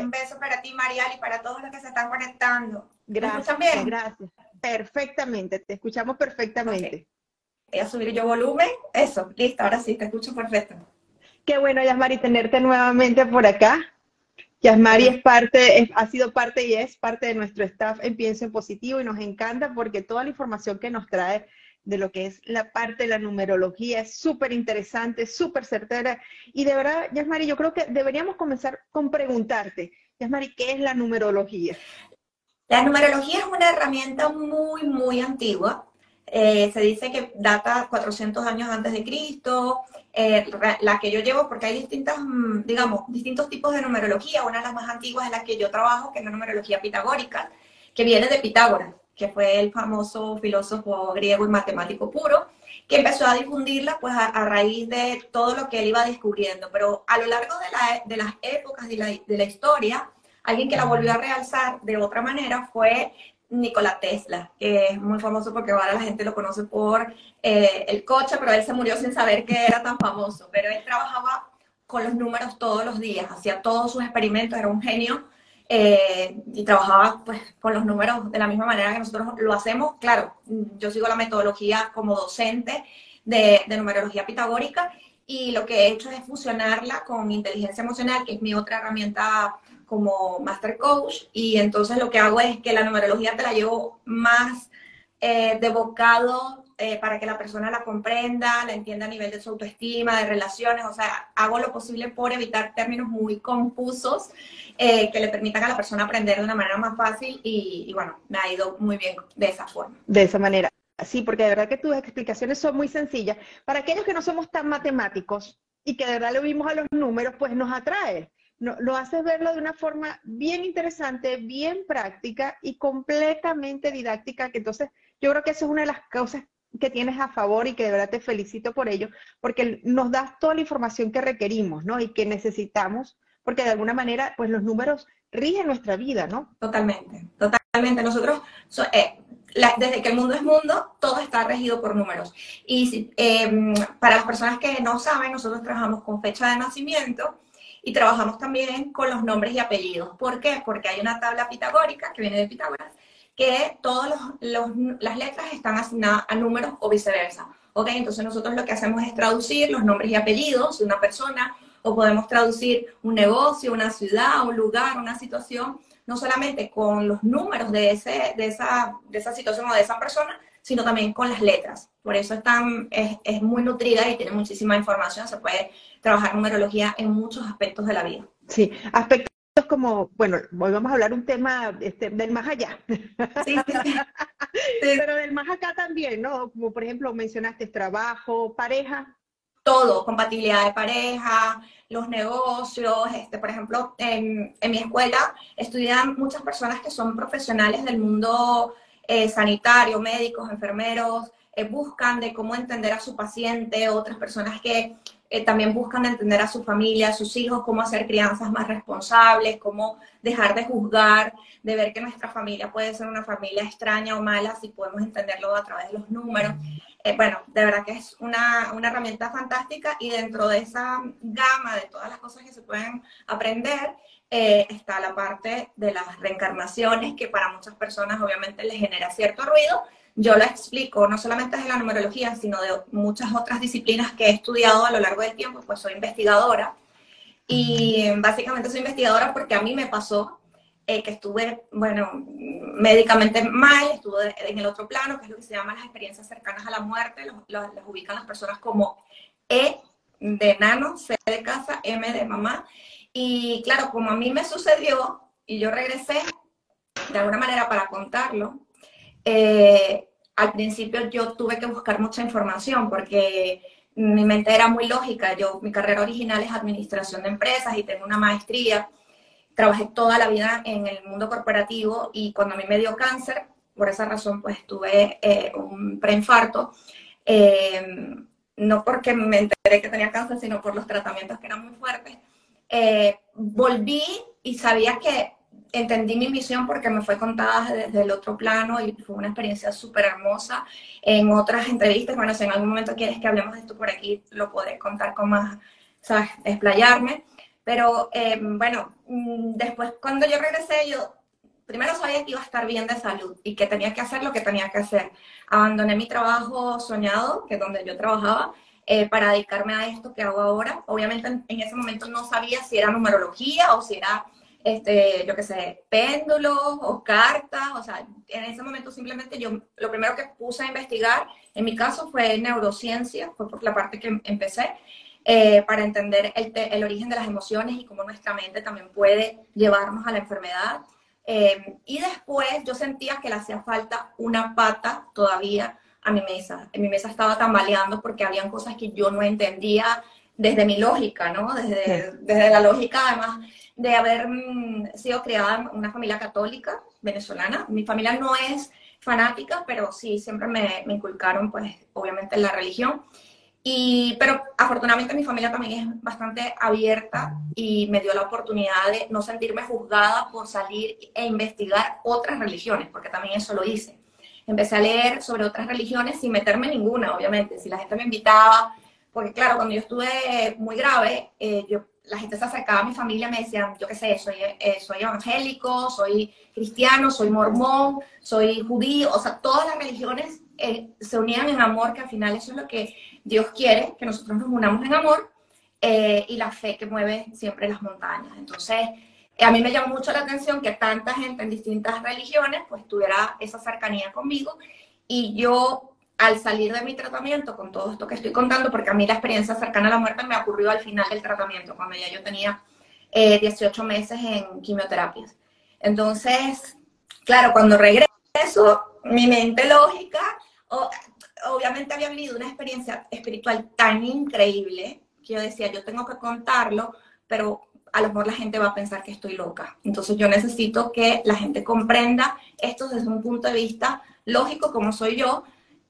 Un beso para ti, Marial, y para todos los que se están conectando. Gracias. bien? Gracias. Perfectamente, te escuchamos perfectamente. Voy a subir yo volumen. Eso, listo, ahora sí, te escucho perfecto. Qué bueno, Yasmari, tenerte nuevamente por acá. Yasmari es parte, ha sido parte y es parte de nuestro staff en Pienso en Positivo y nos encanta porque toda la información que nos trae de lo que es la parte de la numerología. Es súper interesante, súper certera. Y de verdad, Yasmari, yo creo que deberíamos comenzar con preguntarte, Yasmari, ¿qué es la numerología? La numerología es una herramienta muy, muy antigua. Eh, se dice que data 400 años antes de Cristo. Eh, la que yo llevo, porque hay distintas, mm, digamos, distintos tipos de numerología. Una de las más antiguas es la que yo trabajo, que es la numerología pitagórica, que viene de Pitágoras que fue el famoso filósofo griego y matemático puro, que empezó a difundirla pues a, raíz de todo lo que él iba descubriendo. Pero a lo largo de, las épocas de la, historia, alguien que la volvió a realzar de otra manera fue Nikola Tesla, que es muy famoso porque ahora la gente lo conoce por eh, el coche, pero él se murió sin saber que era tan famoso. Pero él trabajaba con los números todos los días, hacía todos sus experimentos, era un genio eh, y trabajaba pues con los números de la misma manera que nosotros lo hacemos. Claro, yo sigo la metodología como docente de, numerología pitagórica y lo que he hecho es fusionarla con inteligencia emocional, que es mi otra herramienta como Master Coach, y entonces lo que hago es que la numerología te la llevo más eh, de bocado eh, para que la persona la comprenda, la entienda a nivel de su autoestima, de relaciones, o sea, hago lo posible por evitar términos muy confusos eh, que le permitan a la persona aprender de una manera más fácil y, bueno, me ha ido muy bien de esa forma. De esa manera. Sí, porque de verdad que tus explicaciones son muy sencillas. Para aquellos que no somos tan matemáticos y que de verdad lo vimos a los números, pues nos atrae. No, lo haces verlo de una forma bien interesante, bien práctica y completamente didáctica, que entonces yo creo que eso es una de las causas que tienes a favor y que de verdad te felicito por ello, porque nos das toda la información que requerimos, ¿no? Y que necesitamos, porque de alguna manera, pues los números rigen nuestra vida, ¿no? Totalmente, totalmente. Nosotros, eh, desde que el mundo es mundo, todo está regido por números. Y em, para las personas que no saben, nosotros trabajamos con fecha de nacimiento y trabajamos también con los nombres y apellidos. ¿Por qué? Porque hay una tabla pitagórica que viene de Pitágoras que todas las letras están asignadas a números o viceversa. ¿Ok? Entonces nosotros lo que hacemos es traducir los nombres y apellidos de una persona o podemos traducir un negocio, una ciudad, un lugar, una situación, no solamente con los números de, ese, de, esa, de esa situación o de esa persona, sino también con las letras. Por eso es, es, es muy nutrida y tiene muchísima información. Se puede trabajar numerología en muchos aspectos de la vida. Sí, aspectos como, bueno, hoy vamos a hablar un tema este, del más allá. Sí, Pero del más acá también, ¿no? Como por ejemplo mencionaste trabajo, pareja. Todo, compatibilidad de pareja, los negocios, este, por ejemplo, en, en mi escuela estudian muchas personas que son profesionales del mundo eh, sanitario, médicos, enfermeros, eh, buscan de cómo entender a su paciente, otras personas que eh, también buscan entender a su familia, a sus hijos, cómo hacer crianzas más responsables, cómo dejar de juzgar, de ver que nuestra familia puede ser una familia extraña o mala si podemos entenderlo a través de los números. Eh, bueno, de verdad que es una, una, herramienta fantástica y dentro de esa gama de todas las cosas que se pueden aprender, eh, está la parte de las reencarnaciones que para muchas personas obviamente les genera cierto ruido, yo lo explico no solamente de la numerología, sino de muchas otras disciplinas que he estudiado a lo largo del tiempo, pues soy investigadora. Y básicamente soy investigadora porque a mí me pasó eh, que estuve, bueno, médicamente mal, estuve en el otro plano, que es lo que se llama las experiencias cercanas a la muerte, las ubican las personas como E de nano, C de casa, M de mamá. Y claro, como a mí me sucedió y yo regresé de alguna manera para contarlo, eh, al principio yo tuve que buscar mucha información porque mi mente era muy lógica. Yo, mi carrera original es administración de empresas y tengo una maestría. trabajé toda la vida en el mundo corporativo y cuando a mí me dio cáncer, por esa razón, pues tuve eh, un preinfarto. Eh, no porque me enteré que tenía cáncer, sino por los tratamientos que eran muy fuertes. Eh, volví y sabía que entendí mi misión porque me fue contada desde el otro plano y fue una experiencia súper hermosa. En otras entrevistas, bueno, si en algún momento quieres que hablemos de esto por aquí, lo podré contar con más, ¿sabes?, explayarme. Pero bueno, mm, después cuando yo regresé, yo primero sabía que iba a estar bien de salud y que tenía que hacer lo que tenía que hacer. Abandoné mi trabajo soñado, que es donde yo trabajaba, eh, para dedicarme a esto que hago ahora. Obviamente en, ese momento no sabía si era numerología o si era, este, yo qué sé, péndulos o cartas. O sea, en ese momento simplemente yo lo primero que puse a investigar, en mi caso fue neurociencia, fue por la parte que empecé. Eh, para entender el, el origen de las emociones y cómo nuestra mente también puede llevarnos a la enfermedad. Em, y después yo sentía que le hacía falta una pata todavía a mi mesa. En mi mesa estaba tambaleando porque habían cosas que yo no entendía desde mi lógica, ¿no? Desde, desde la lógica, además, de haber mm, sido criada en una familia católica venezolana. Mi familia no es fanática, pero sí siempre me, me inculcaron, pues, obviamente, la religión. Y, pero afortunadamente mi familia también es bastante abierta y me dio la oportunidad de no sentirme juzgada por salir e investigar otras religiones, porque también eso lo hice. Empecé a leer sobre otras religiones sin meterme ninguna, obviamente. Si la gente me invitaba, porque claro, cuando yo estuve muy grave, eh, yo, la gente se acercaba a mi familia y me decían, yo qué sé, soy, eh, soy evangélico, soy cristiano, soy mormón, soy judío, o sea, todas las religiones eh, se unían en amor, que al final eso es lo que Dios quiere, que nosotros nos unamos en amor eh, y la fe que mueve siempre las montañas. Entonces, a mí me llamó mucho la atención que tanta gente en distintas religiones pues tuviera esa cercanía conmigo y yo al salir de mi tratamiento con todo esto que estoy contando, porque a mí la experiencia cercana a la muerte me ocurrió al final del tratamiento, cuando ya yo tenía 18 eh, meses en quimioterapias. Entonces, claro, cuando regreso, mi mente lógica obviamente había vivido una experiencia espiritual tan increíble que yo decía, yo tengo que contarlo, pero a lo mejor la gente va a pensar que estoy loca. Entonces yo necesito que la gente comprenda esto desde un punto de vista lógico como soy yo,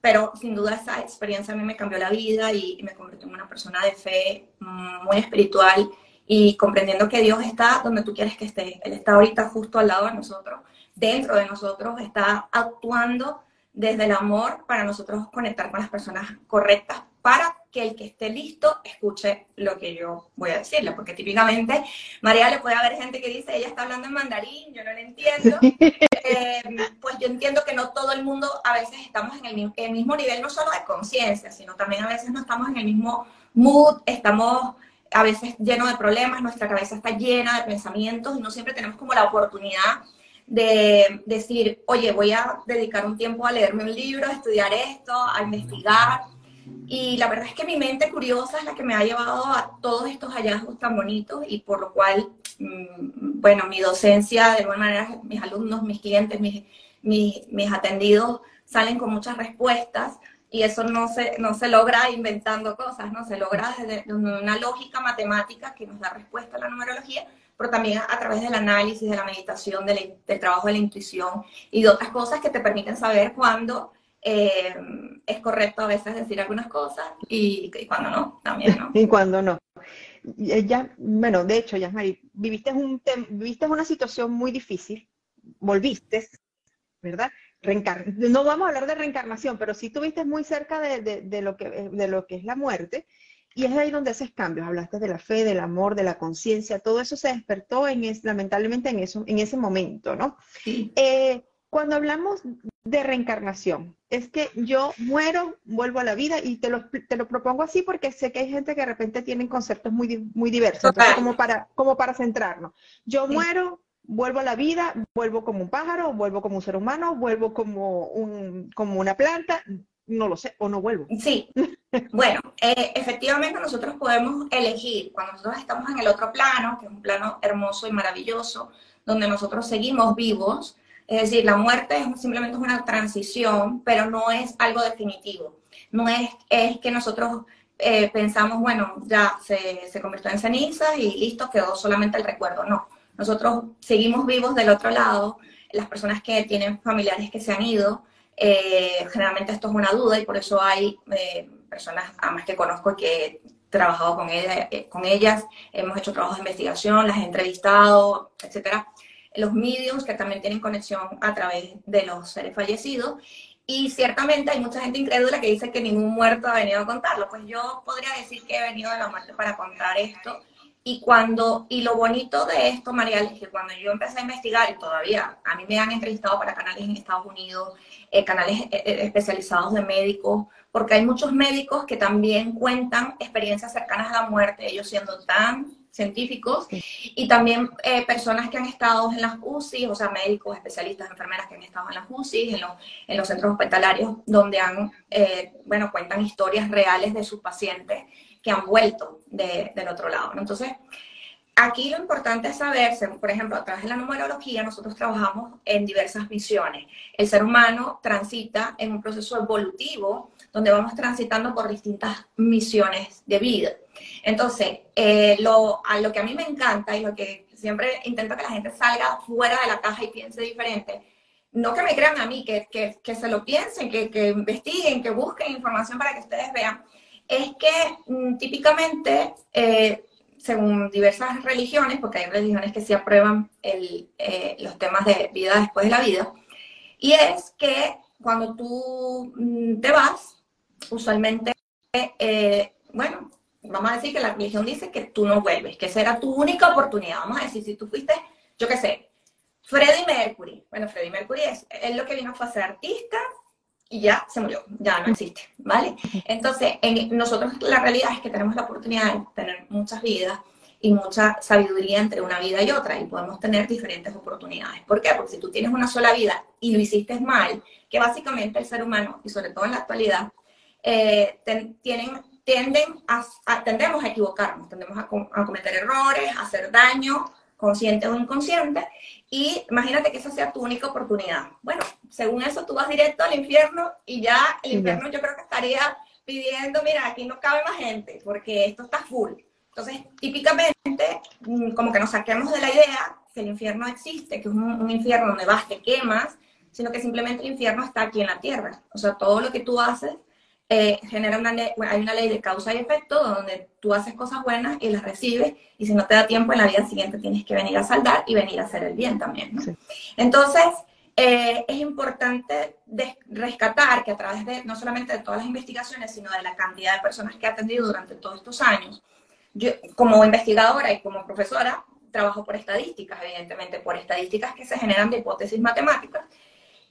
pero sin duda esa experiencia a mí me cambió la vida y, me convirtió en una persona de fe mm, muy espiritual y comprendiendo que Dios está donde tú quieres que esté. Él está ahorita justo al lado de nosotros, dentro de nosotros, está actuando desde el amor para nosotros conectar con las personas correctas para que el que esté listo escuche lo que yo voy a decirle, porque típicamente, María, le puede haber gente que dice, ella está hablando en mandarín, yo no le entiendo, eh, pues yo entiendo que no todo el mundo a veces estamos en el, el mismo nivel, no solo de conciencia, sino también a veces no estamos en el mismo mood, estamos a veces llenos de problemas, nuestra cabeza está llena de pensamientos y no siempre tenemos como la oportunidad de decir, oye, voy a dedicar un tiempo a leerme un libro, a estudiar esto, a investigar. Y la verdad es que mi mente curiosa es la que me ha llevado a todos estos hallazgos tan bonitos y por lo cual, mm, bueno, mi docencia, de alguna manera, mis alumnos, mis clientes, mis, mis, atendidos salen con muchas respuestas y eso no se, no se logra inventando cosas, ¿no? Se logra desde una lógica matemática que nos da respuesta a la numerología, pero también a través del análisis, de la meditación, del, trabajo de la intuición y de otras cosas que te permiten saber cuándo eh, es correcto a veces decir algunas cosas y, cuándo no, también, ¿no? y cuándo no. Ya, bueno, de hecho, Yasmari, viviste, un viviste una situación muy difícil, volviste, ¿verdad? no vamos a hablar de reencarnación, pero sí tuviste muy cerca de, lo que, de lo que es la muerte y es ahí donde haces cambios. Hablaste de la fe, del amor, de la conciencia, todo eso se despertó en lamentablemente en, eso, en ese momento, ¿no? Eh, cuando hablamos de reencarnación, es que yo muero, vuelvo a la vida y te lo, te lo propongo así porque sé que hay gente que de repente tienen conceptos muy, muy diversos, entonces como para, como para centrarnos. Yo muero, vuelvo a la vida, vuelvo como un pájaro, vuelvo como un ser humano, vuelvo como, un, como una planta, no lo sé, o no vuelvo. Sí, bueno, eh, efectivamente nosotros podemos elegir cuando nosotros estamos en el otro plano, que es un plano hermoso y maravilloso, donde nosotros seguimos vivos, es decir, la muerte es simplemente una transición, pero no es algo definitivo. No es, es que nosotros eh, pensamos, bueno, ya se, se convirtió en ceniza y listo, quedó solamente el recuerdo. No, nosotros seguimos vivos del otro lado, las personas que tienen familiares que se han ido, eh, generalmente esto es una duda y por eso hay eh, personas, además que conozco, que he trabajado con, eh, con ellas, hemos hecho trabajos de investigación, las he entrevistado, etcétera. Los mediums que también tienen conexión a través de los seres fallecidos. Y ciertamente hay mucha gente incrédula que dice que ningún muerto ha venido a contarlo. Pues yo podría decir que he venido de la muerte para contar esto y cuando, y lo bonito de esto, María, es que cuando yo empecé a investigar, y todavía a mí me han entrevistado para canales en Estados Unidos, eh, canales eh, eh, especializados de médicos, porque hay muchos médicos que también cuentan experiencias cercanas a la muerte, ellos siendo tan científicos, y también personas que han estado en las UCI, o sea, médicos, especialistas, enfermeras que han estado en las UCI, en los, en los centros hospitalarios, donde han, bueno, cuentan historias reales de sus pacientes que han vuelto del otro lado. Entonces, aquí lo importante es saber, por ejemplo, a través de la numerología, nosotros trabajamos en diversas misiones. El ser humano transita en un proceso evolutivo donde vamos transitando por distintas misiones de vida. Entonces, eh, lo, a lo que a mí me encanta y lo que siempre intento que la gente salga fuera de la caja y piense diferente, no que me crean a mí, que, que, que se lo piensen, que, que investiguen, que busquen información para que ustedes vean es que mm, típicamente, eh, según diversas religiones, porque hay religiones que sí aprueban eh, los temas de vida después de la vida, y es que cuando tú mm, te vas, usualmente, eh, bueno, vamos a decir que la religión dice que tú no vuelves, que esa era tu única oportunidad. Vamos a decir, si tú fuiste, yo qué sé, Freddie Mercury. Bueno, Freddie Mercury es, él lo que vino fue a ser artista, y ya se murió, ya no existe, ¿vale? Entonces, en, nosotros la realidad es que tenemos la oportunidad de tener muchas vidas y mucha sabiduría entre una vida y otra y podemos tener diferentes oportunidades. ¿Por qué? Porque si tú tienes una sola vida y lo hiciste mal, que básicamente el ser humano, y sobre todo en la actualidad, eh, tienen, tienden a, tendemos a equivocarnos, tendemos a, a cometer errores, a hacer daño, consciente o inconsciente, y imagínate que esa sea tu única oportunidad. Bueno, según eso tú vas directo al infierno y ya el infierno yo creo que estaría pidiendo, mira, aquí no cabe más gente porque esto está full. Entonces, típicamente, mm, como que nos saquemos de la idea que el infierno existe, que es un, infierno donde vas, te quemas, sino que simplemente el infierno está aquí en la tierra. O sea, todo lo que tú haces eh, genera una ley, hay una ley de causa y efecto donde tú haces cosas buenas y las recibes y si no te da tiempo en la vida siguiente tienes que venir a saldar y venir a hacer el bien también. Entonces, eh, es importante rescatar que a través de no solamente de todas las investigaciones, sino de la cantidad de personas que he atendido durante todos estos años, yo como investigadora y como profesora trabajo por estadísticas, evidentemente, por estadísticas que se generan de hipótesis matemáticas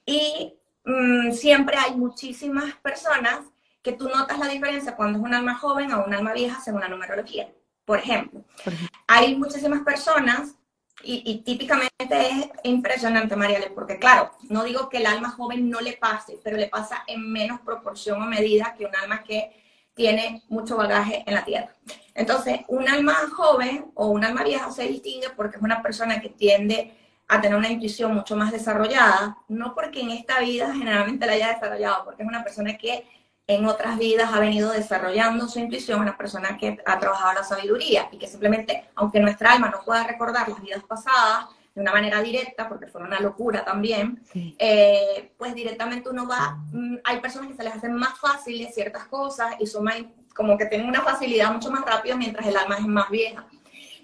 y mm, siempre hay muchísimas personas que tú notas la diferencia cuando es un alma joven o un alma vieja según la numerología. Por ejemplo, hay muchísimas personas, y, típicamente es impresionante, Mariale, porque claro, no digo que el alma joven no le pase, pero le pasa en menos proporción o medida que un alma que tiene mucho bagaje en la tierra. Entonces, un alma joven o un alma vieja se distingue porque es una persona que tiende a tener una intuición mucho más desarrollada, no porque en esta vida generalmente la haya desarrollado, porque es una persona que en otras vidas ha venido desarrollando su intuición, una persona que ha trabajado la sabiduría y que simplemente, aunque nuestra alma no pueda recordar las vidas pasadas de una manera directa, porque fue una locura también, eh, pues directamente uno va, mm, hay personas que se les hacen más fáciles ciertas cosas y son más, como que tienen una facilidad mucho más rápida mientras el alma es más vieja.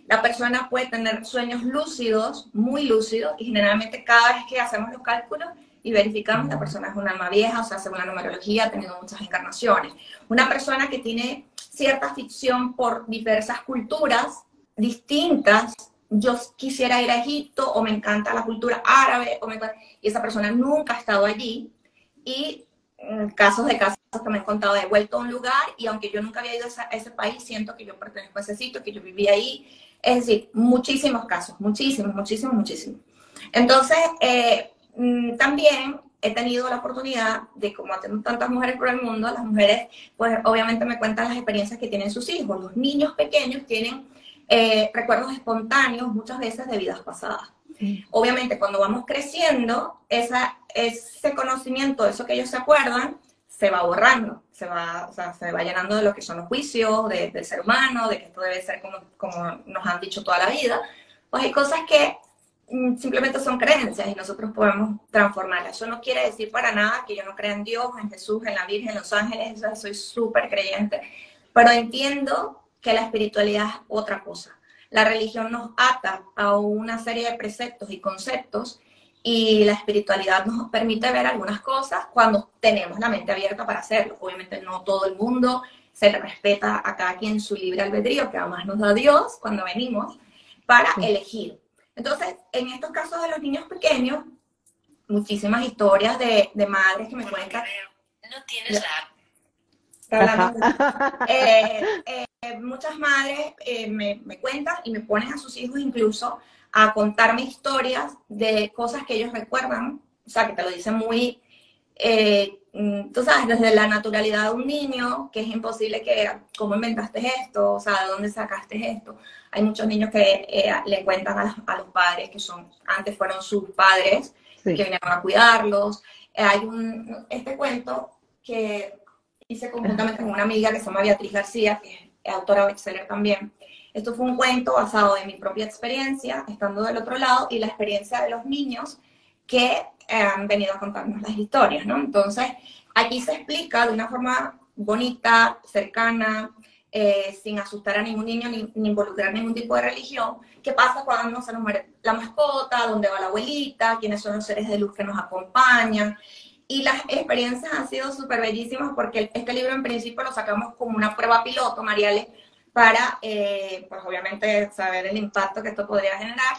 La persona puede tener sueños lúcidos, muy lúcidos, y generalmente cada vez que hacemos los cálculos, y verificamos la persona es un alma vieja, o sea, según la numerología, ha tenido muchas encarnaciones. Una persona que tiene cierta ficción por diversas culturas distintas, yo quisiera ir a Egipto o me encanta la cultura árabe, o y esa persona nunca ha estado allí. Y en casos de casos que me han contado, he vuelto a un lugar y aunque yo nunca había ido a ese país, siento que yo pertenezco a ese sitio, que yo viví ahí. Es decir, muchísimos casos, muchísimos, muchísimos, muchísimos. Entonces, eh, Mm, también he tenido la oportunidad de, como tengo tantas mujeres por el mundo, las mujeres, pues obviamente me cuentan las experiencias que tienen sus hijos. Los niños pequeños tienen eh, recuerdos espontáneos muchas veces de vidas pasadas. Obviamente, cuando vamos creciendo, esa, ese conocimiento, eso que ellos se acuerdan, se va borrando, se va, o sea, se va llenando de lo que son los juicios del ser humano, de que esto debe ser como, como nos han dicho toda la vida, pues hay cosas que mm, simplemente son creencias y nosotros podemos transformarlas. Eso no quiere decir para nada que yo no crea en Dios, en Jesús, en la Virgen, en los ángeles, soy súper creyente, pero entiendo que la espiritualidad es otra cosa. La religión nos ata a una serie de preceptos y conceptos y la espiritualidad nos permite ver algunas cosas cuando tenemos la mente abierta para hacerlo. Obviamente no todo el mundo se le respeta a cada quien su libre albedrío, que además nos da Dios cuando venimos, para elegir. Entonces, en estos casos de los niños pequeños, muchísimas historias de, de madres que me cuentan. No tienes la eh, eh, muchas madres eh, me, me, cuentan y me ponen a sus hijos incluso a contarme historias de cosas que ellos recuerdan, o sea, que te lo dicen muy, tú sabes, desde la naturalidad de un niño, que es imposible que, ¿cómo inventaste esto? O sea, ¿de dónde sacaste esto? Hay muchos niños que eh, le cuentan a, los padres que son, antes fueron sus padres, que vinieron a cuidarlos. Eh, hay un, este cuento que hice conjuntamente con una amiga que se llama Beatriz García, que es autora bestseller también. Esto fue un cuento basado en mi propia experiencia, estando del otro lado, y la experiencia de los niños que han venido a contarnos las historias, ¿no? Entonces, aquí se explica de una forma bonita, cercana, eh, sin asustar a ningún niño ni, involucrar ningún tipo de religión, qué pasa cuando se nos muere la mascota, dónde va la abuelita, quiénes son los seres de luz que nos acompañan. Y las experiencias han sido súper bellísimas porque este libro en principio lo sacamos como una prueba piloto, Mariale, para, eh, pues obviamente, saber el impacto que esto podría generar.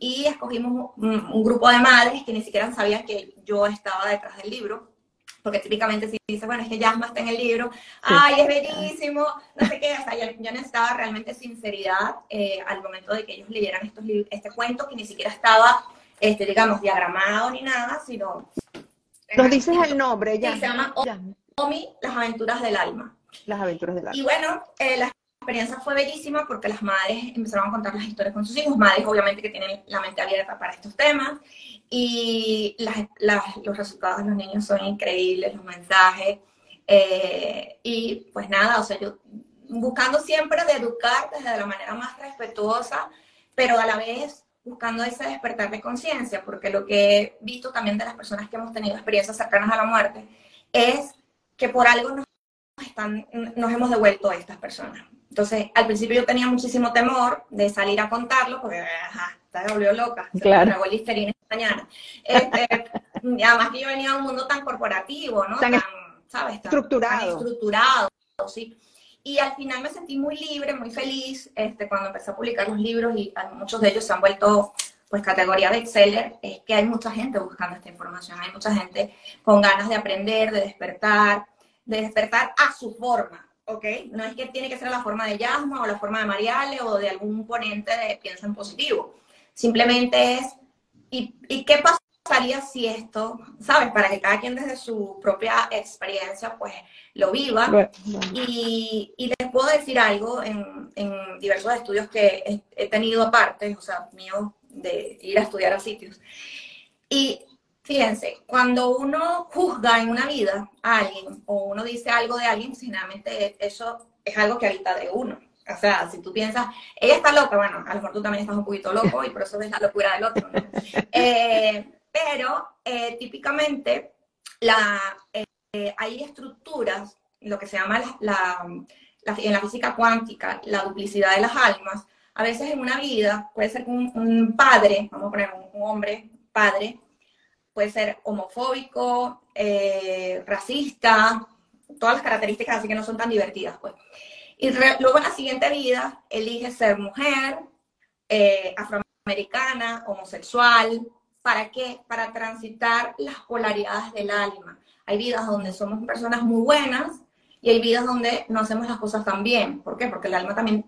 Y escogimos un grupo de madres que ni siquiera sabían que yo estaba detrás del libro porque típicamente si dice, bueno, es que Yasma está en el libro, ay, es bellísimo, no sé qué, o sea, yo, necesitaba realmente sinceridad eh, al momento de que ellos leyeran estos este cuento, que ni siquiera estaba, este, digamos, diagramado ni nada, sino... Nos dices el nombre, ya. se llama Omi, Las aventuras del alma. Las aventuras del alma. Y bueno, eh, la experiencia fue bellísima porque las madres empezaron a contar las historias con sus hijos, madres obviamente que tienen la mente abierta para estos temas, y los resultados de los niños son increíbles, los mensajes. Eh, y pues nada, o sea, yo buscando siempre de educar desde la manera más respetuosa, pero a la vez buscando ese despertar de conciencia, porque lo que he visto también de las personas que hemos tenido experiencias cercanas a la muerte es que por algo nos, están, nos hemos devuelto a estas personas. Entonces, al principio yo tenía muchísimo temor de salir a contarlo, porque ajá, está volvió loca, claro. me esta mañana. Este, además que yo venía de un mundo tan corporativo, ¿no? Tan, ¿sabes? estructurado. estructurado, sí. Y al final me sentí muy libre, muy feliz, este, cuando empecé a publicar los libros y muchos de ellos se han vuelto pues categoría bestseller, es que hay mucha gente buscando esta información, hay mucha gente con ganas de aprender, de despertar, de despertar a su forma, ¿ok? No es que tiene que ser la forma de Yasma o la forma de Mariale o de algún ponente de Piensa en Positivo. Simplemente es, ¿y, ¿y qué pasaría si esto, sabes? Para que cada quien desde su propia experiencia, pues, lo viva. Y, y, les puedo decir algo en, en diversos estudios que he, he tenido aparte, o sea, mío, de ir a estudiar a sitios. Y Fíjense, cuando uno juzga en una vida a alguien o uno dice algo de alguien, finalmente eso es algo que habita de uno. O sea, si tú piensas, ella está loca, bueno, a lo mejor tú también estás un poquito loco y por eso ves la locura del otro. Eh, pero eh, típicamente la, eh, hay estructuras, lo que se llama la, en la física cuántica, la duplicidad de las almas. A veces en una vida puede ser un, un padre, vamos a poner un hombre, padre, puede ser homofóbico, eh, racista, todas las características así que no son tan divertidas, pues. Y luego en la siguiente vida elige ser mujer, eh, afroamericana, homosexual. ¿Para qué? Para transitar las polaridades del alma. Hay vidas donde somos personas muy buenas y hay vidas donde no hacemos las cosas tan bien. ¿Por qué? Porque el alma también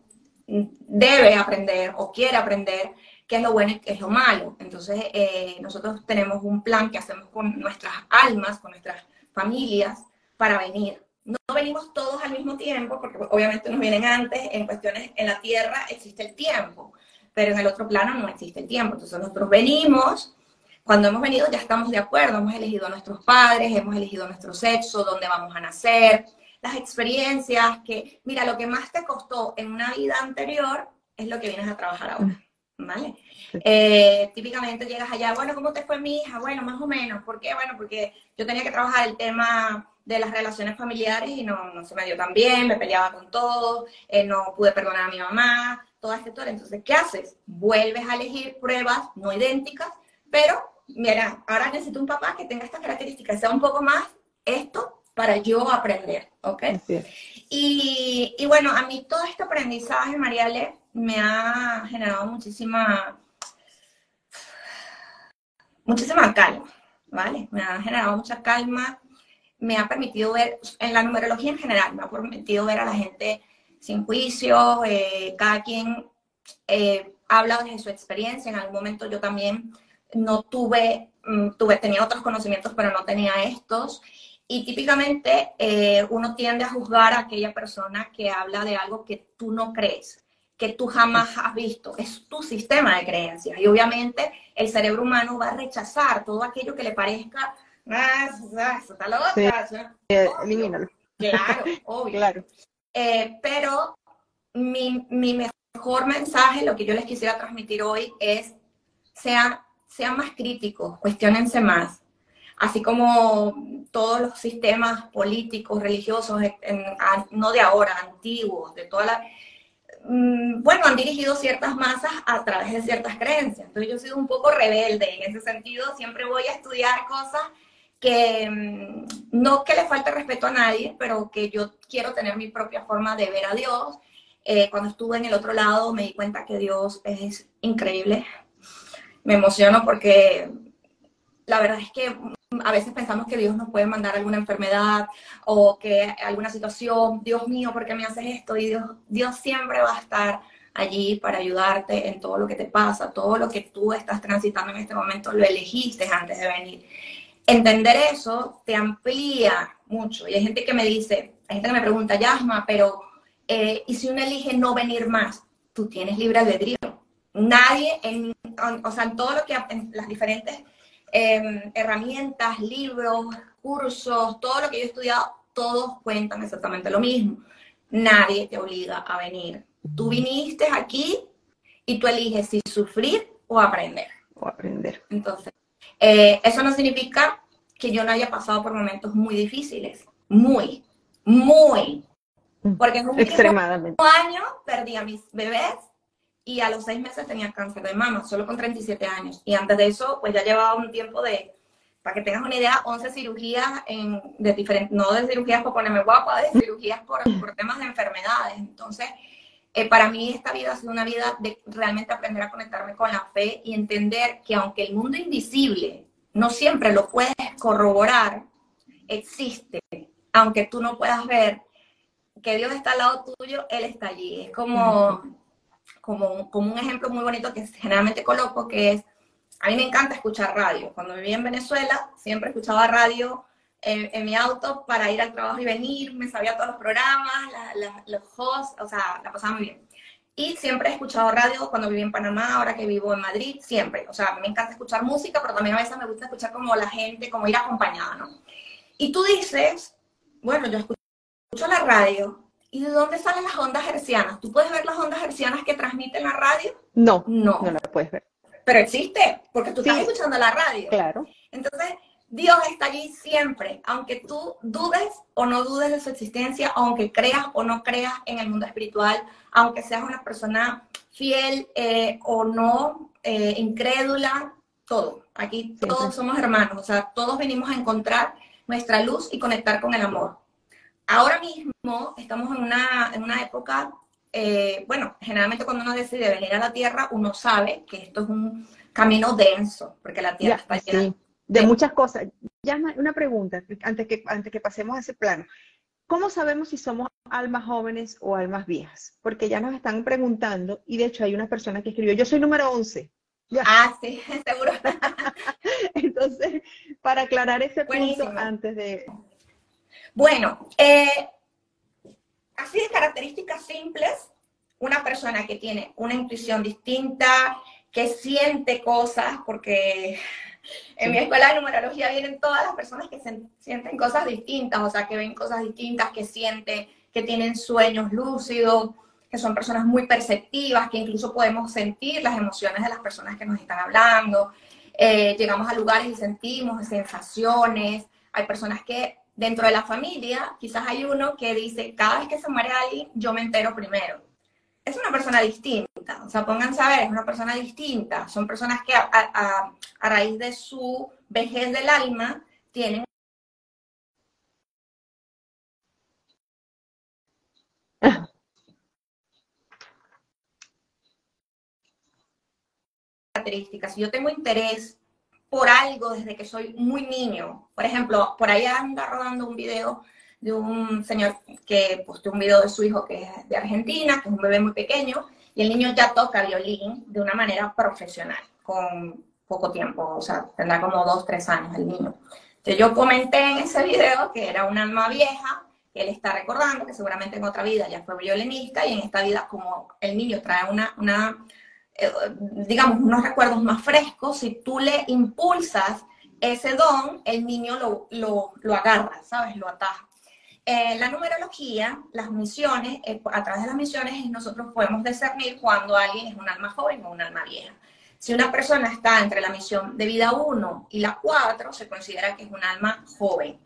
debe aprender o quiere aprender qué es lo bueno y qué es lo malo. Entonces, eh, nosotros tenemos un plan que hacemos con nuestras almas, con nuestras familias, para venir. No venimos todos al mismo tiempo, porque obviamente nos vienen antes, en cuestiones, en la tierra existe el tiempo, pero en el otro plano no existe el tiempo. Entonces, nosotros venimos, cuando hemos venido ya estamos de acuerdo, hemos elegido a nuestros padres, hemos elegido nuestro sexo, dónde vamos a nacer, las experiencias, que, mira, lo que más te costó en una vida anterior es lo que vienes a trabajar ahora. ¿Vale? Eh, típicamente llegas allá, bueno, ¿cómo te fue mi hija? Bueno, más o menos. ¿Por qué? Bueno, porque yo tenía que trabajar el tema de las relaciones familiares y no, no se me dio tan bien, me peleaba con todos, eh, no pude perdonar a mi mamá, toda esta historia. Entonces, ¿qué haces? Vuelves a elegir pruebas no idénticas, pero mira, ahora necesito un papá que tenga estas características, sea un poco más esto para yo aprender, ¿ok? Y, y, bueno, a mí todo este aprendizaje, Mariale, me ha generado muchísima, muchísima calma, ¿vale? Me ha generado mucha calma, me ha permitido ver, en la numerología en general, me ha permitido ver a la gente sin juicio, eh, cada quien eh, habla de su experiencia, en algún momento yo también no tuve, mm, tuve, tenía otros conocimientos, pero no tenía estos. Y típicamente eh, uno tiende a juzgar a aquella persona que habla de algo que tú no crees, que tú jamás has visto. Es tu sistema de creencias. Y obviamente el cerebro humano va a rechazar todo aquello que le parezca, ah, eso está loca. Sí, elimínalo. Claro, obvio. Claro. Eh, pero mi, mi mejor mensaje, lo que yo les quisiera transmitir hoy es, sean sean más críticos, cuestionense más. Así como todos los sistemas políticos, religiosos, no de ahora, antiguos, de toda la... Mm, bueno, han dirigido ciertas masas a través de ciertas creencias. Entonces yo he sido un poco rebelde en ese sentido. Siempre voy a estudiar cosas que mm, no que le falte respeto a nadie, pero que yo quiero tener mi propia forma de ver a Dios. Eh, cuando estuve en el otro lado me di cuenta que Dios es increíble, me emociono porque la verdad es que a veces pensamos que Dios nos puede mandar alguna enfermedad o que alguna situación, Dios mío, ¿por qué me haces esto? Y Dios, Dios siempre va a estar allí para ayudarte en todo lo que te pasa, todo lo que tú estás transitando en este momento, lo elegiste antes de venir. Entender eso te amplía mucho. Y hay gente que me dice, hay gente que me pregunta, Yasma, pero eh, ¿y si uno elige no venir más? Tú tienes libre albedrío. Nadie, en, o sea, en todo lo que, en las diferentes em, herramientas, libros, cursos, todo lo que yo he estudiado, todos cuentan exactamente lo mismo. Nadie te obliga a venir. Tú viniste aquí y tú eliges si sufrir o aprender. O aprender. Entonces, eh, eso no significa que yo no haya pasado por momentos muy difíciles. Muy, muy. Mm. Porque en un Extremadamente. año perdí a mis bebés y a los seis meses tenía cáncer de mama, solo con 37 años. Y antes de eso, pues ya llevaba un tiempo de, para que tengas una idea, 11 cirugías en, de diferentes, no de cirugías por ponerme guapa, de cirugías por, por temas de enfermedades. Entonces, eh, para mí esta vida ha sido una vida de realmente aprender a conectarme con la fe y entender que aunque el mundo invisible no siempre lo puedes corroborar, existe. Aunque tú no puedas ver que Dios está al lado tuyo, Él está allí. Es como como, como un ejemplo muy bonito que generalmente coloco, que es, a mí me encanta escuchar radio. Cuando vivía en Venezuela, siempre escuchaba radio en, mi auto para ir al trabajo y venir, me sabía todos los programas, los hosts, o sea, la pasaba muy bien. Y siempre he escuchado radio cuando viví en Panamá, ahora que vivo en Madrid, siempre. O sea, me encanta escuchar música, pero también a veces me gusta escuchar como la gente, como ir acompañada, ¿no? Y tú dices, bueno, yo escucho la radio, ¿Y de dónde salen las ondas hercianas? ¿Tú puedes ver las ondas hercianas que transmiten la radio? No, no, no las puedes ver. Pero existe, porque tú estás escuchando la radio. Claro. Entonces, Dios está allí siempre, aunque tú dudes o no dudes de su existencia, aunque creas o no creas en el mundo espiritual, aunque seas una persona fiel eh, o no, eh, incrédula, todo. Aquí todos somos hermanos, o sea, todos venimos a encontrar nuestra luz y conectar con el amor. Ahora mismo estamos en una, en una época, eh, bueno, generalmente cuando uno decide venir a la Tierra, uno sabe que esto es un camino denso, porque la Tierra está llena de, muchas cosas. Ya una pregunta, antes que, antes que pasemos a ese plano. ¿Cómo sabemos si somos almas jóvenes o almas viejas? Porque ya nos están preguntando, y de hecho hay una persona que escribió, yo soy número 11. Ah, sí, seguro. Entonces, para aclarar ese punto antes de, bueno, eh, así de características simples, una persona que tiene una intuición distinta, que siente cosas, porque en mi escuela de numerología vienen todas las personas que sienten cosas distintas, o sea, que ven cosas distintas, que sienten, que tienen sueños lúcidos, que son personas muy perceptivas, que incluso podemos sentir las emociones de las personas que nos están hablando. Eh, llegamos a lugares y sentimos sensaciones. Hay personas que dentro de la familia, quizás hay uno que dice, cada vez que se muere alguien, yo me entero primero. Es una persona distinta, o sea, pónganse a ver, es una persona distinta. Son personas que a raíz de su vejez del alma tienen características. Si yo tengo interés por algo desde que soy muy niño, por ejemplo, por ahí anda rodando un video de un señor que posteó un video de su hijo que es de Argentina, que es un bebé muy pequeño, y el niño ya toca violín de una manera profesional, con poco tiempo, o sea, tendrá como dos, tres años el niño. Entonces yo comenté en ese video que era un alma vieja, que él está recordando que seguramente en otra vida ya fue violinista y en esta vida como el niño trae una, una digamos, unos recuerdos más frescos, si tú le impulsas ese don, el niño lo, lo, lo agarra, ¿sabes? Lo ataja. Eh, la numerología, las misiones, eh, a través de las misiones nosotros podemos discernir cuando alguien es un alma joven o un alma vieja. Si una persona está entre la misión de vida 1 y la 4, se considera que es un alma joven.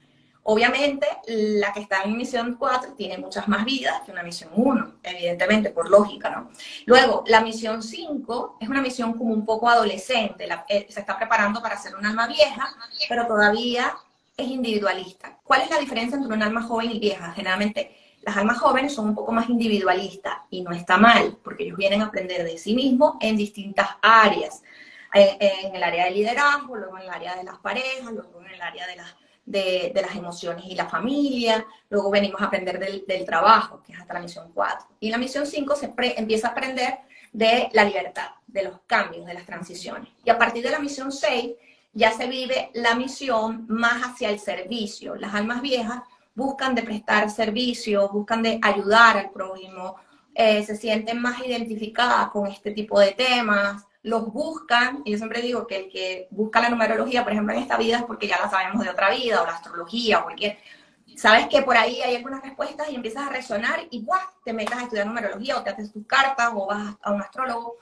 Obviamente, la que está en misión 4 tiene muchas más vidas que una misión 1, evidentemente, por lógica, ¿no? Luego, la misión 5 es una misión como un poco adolescente, eh, se está preparando para ser un alma vieja, pero todavía es individualista. ¿Cuál es la diferencia entre un alma joven y vieja? Generalmente, las almas jóvenes son un poco más individualistas y no está mal, porque ellos vienen a aprender de sí mismos en distintas áreas. En, el área del liderazgo, luego en el área de las parejas, luego en el área de las de, las emociones y la familia, luego venimos a aprender del, trabajo, que es hasta la misión 4. Y la misión 5 se empieza a aprender de la libertad, de los cambios, de las transiciones. Y a partir de la misión 6 ya se vive la misión más hacia el servicio. Las almas viejas buscan de prestar servicio, buscan de ayudar al prójimo, eh, se sienten más identificadas con este tipo de temas, los buscan, y yo siempre digo que el que busca la numerología, por ejemplo, en esta vida es porque ya la sabemos de otra vida, o la astrología, o cualquier, sabes que por ahí hay algunas respuestas y empiezas a resonar y ¡buah! te metas a estudiar numerología, o te haces tus cartas, o vas a un astrólogo,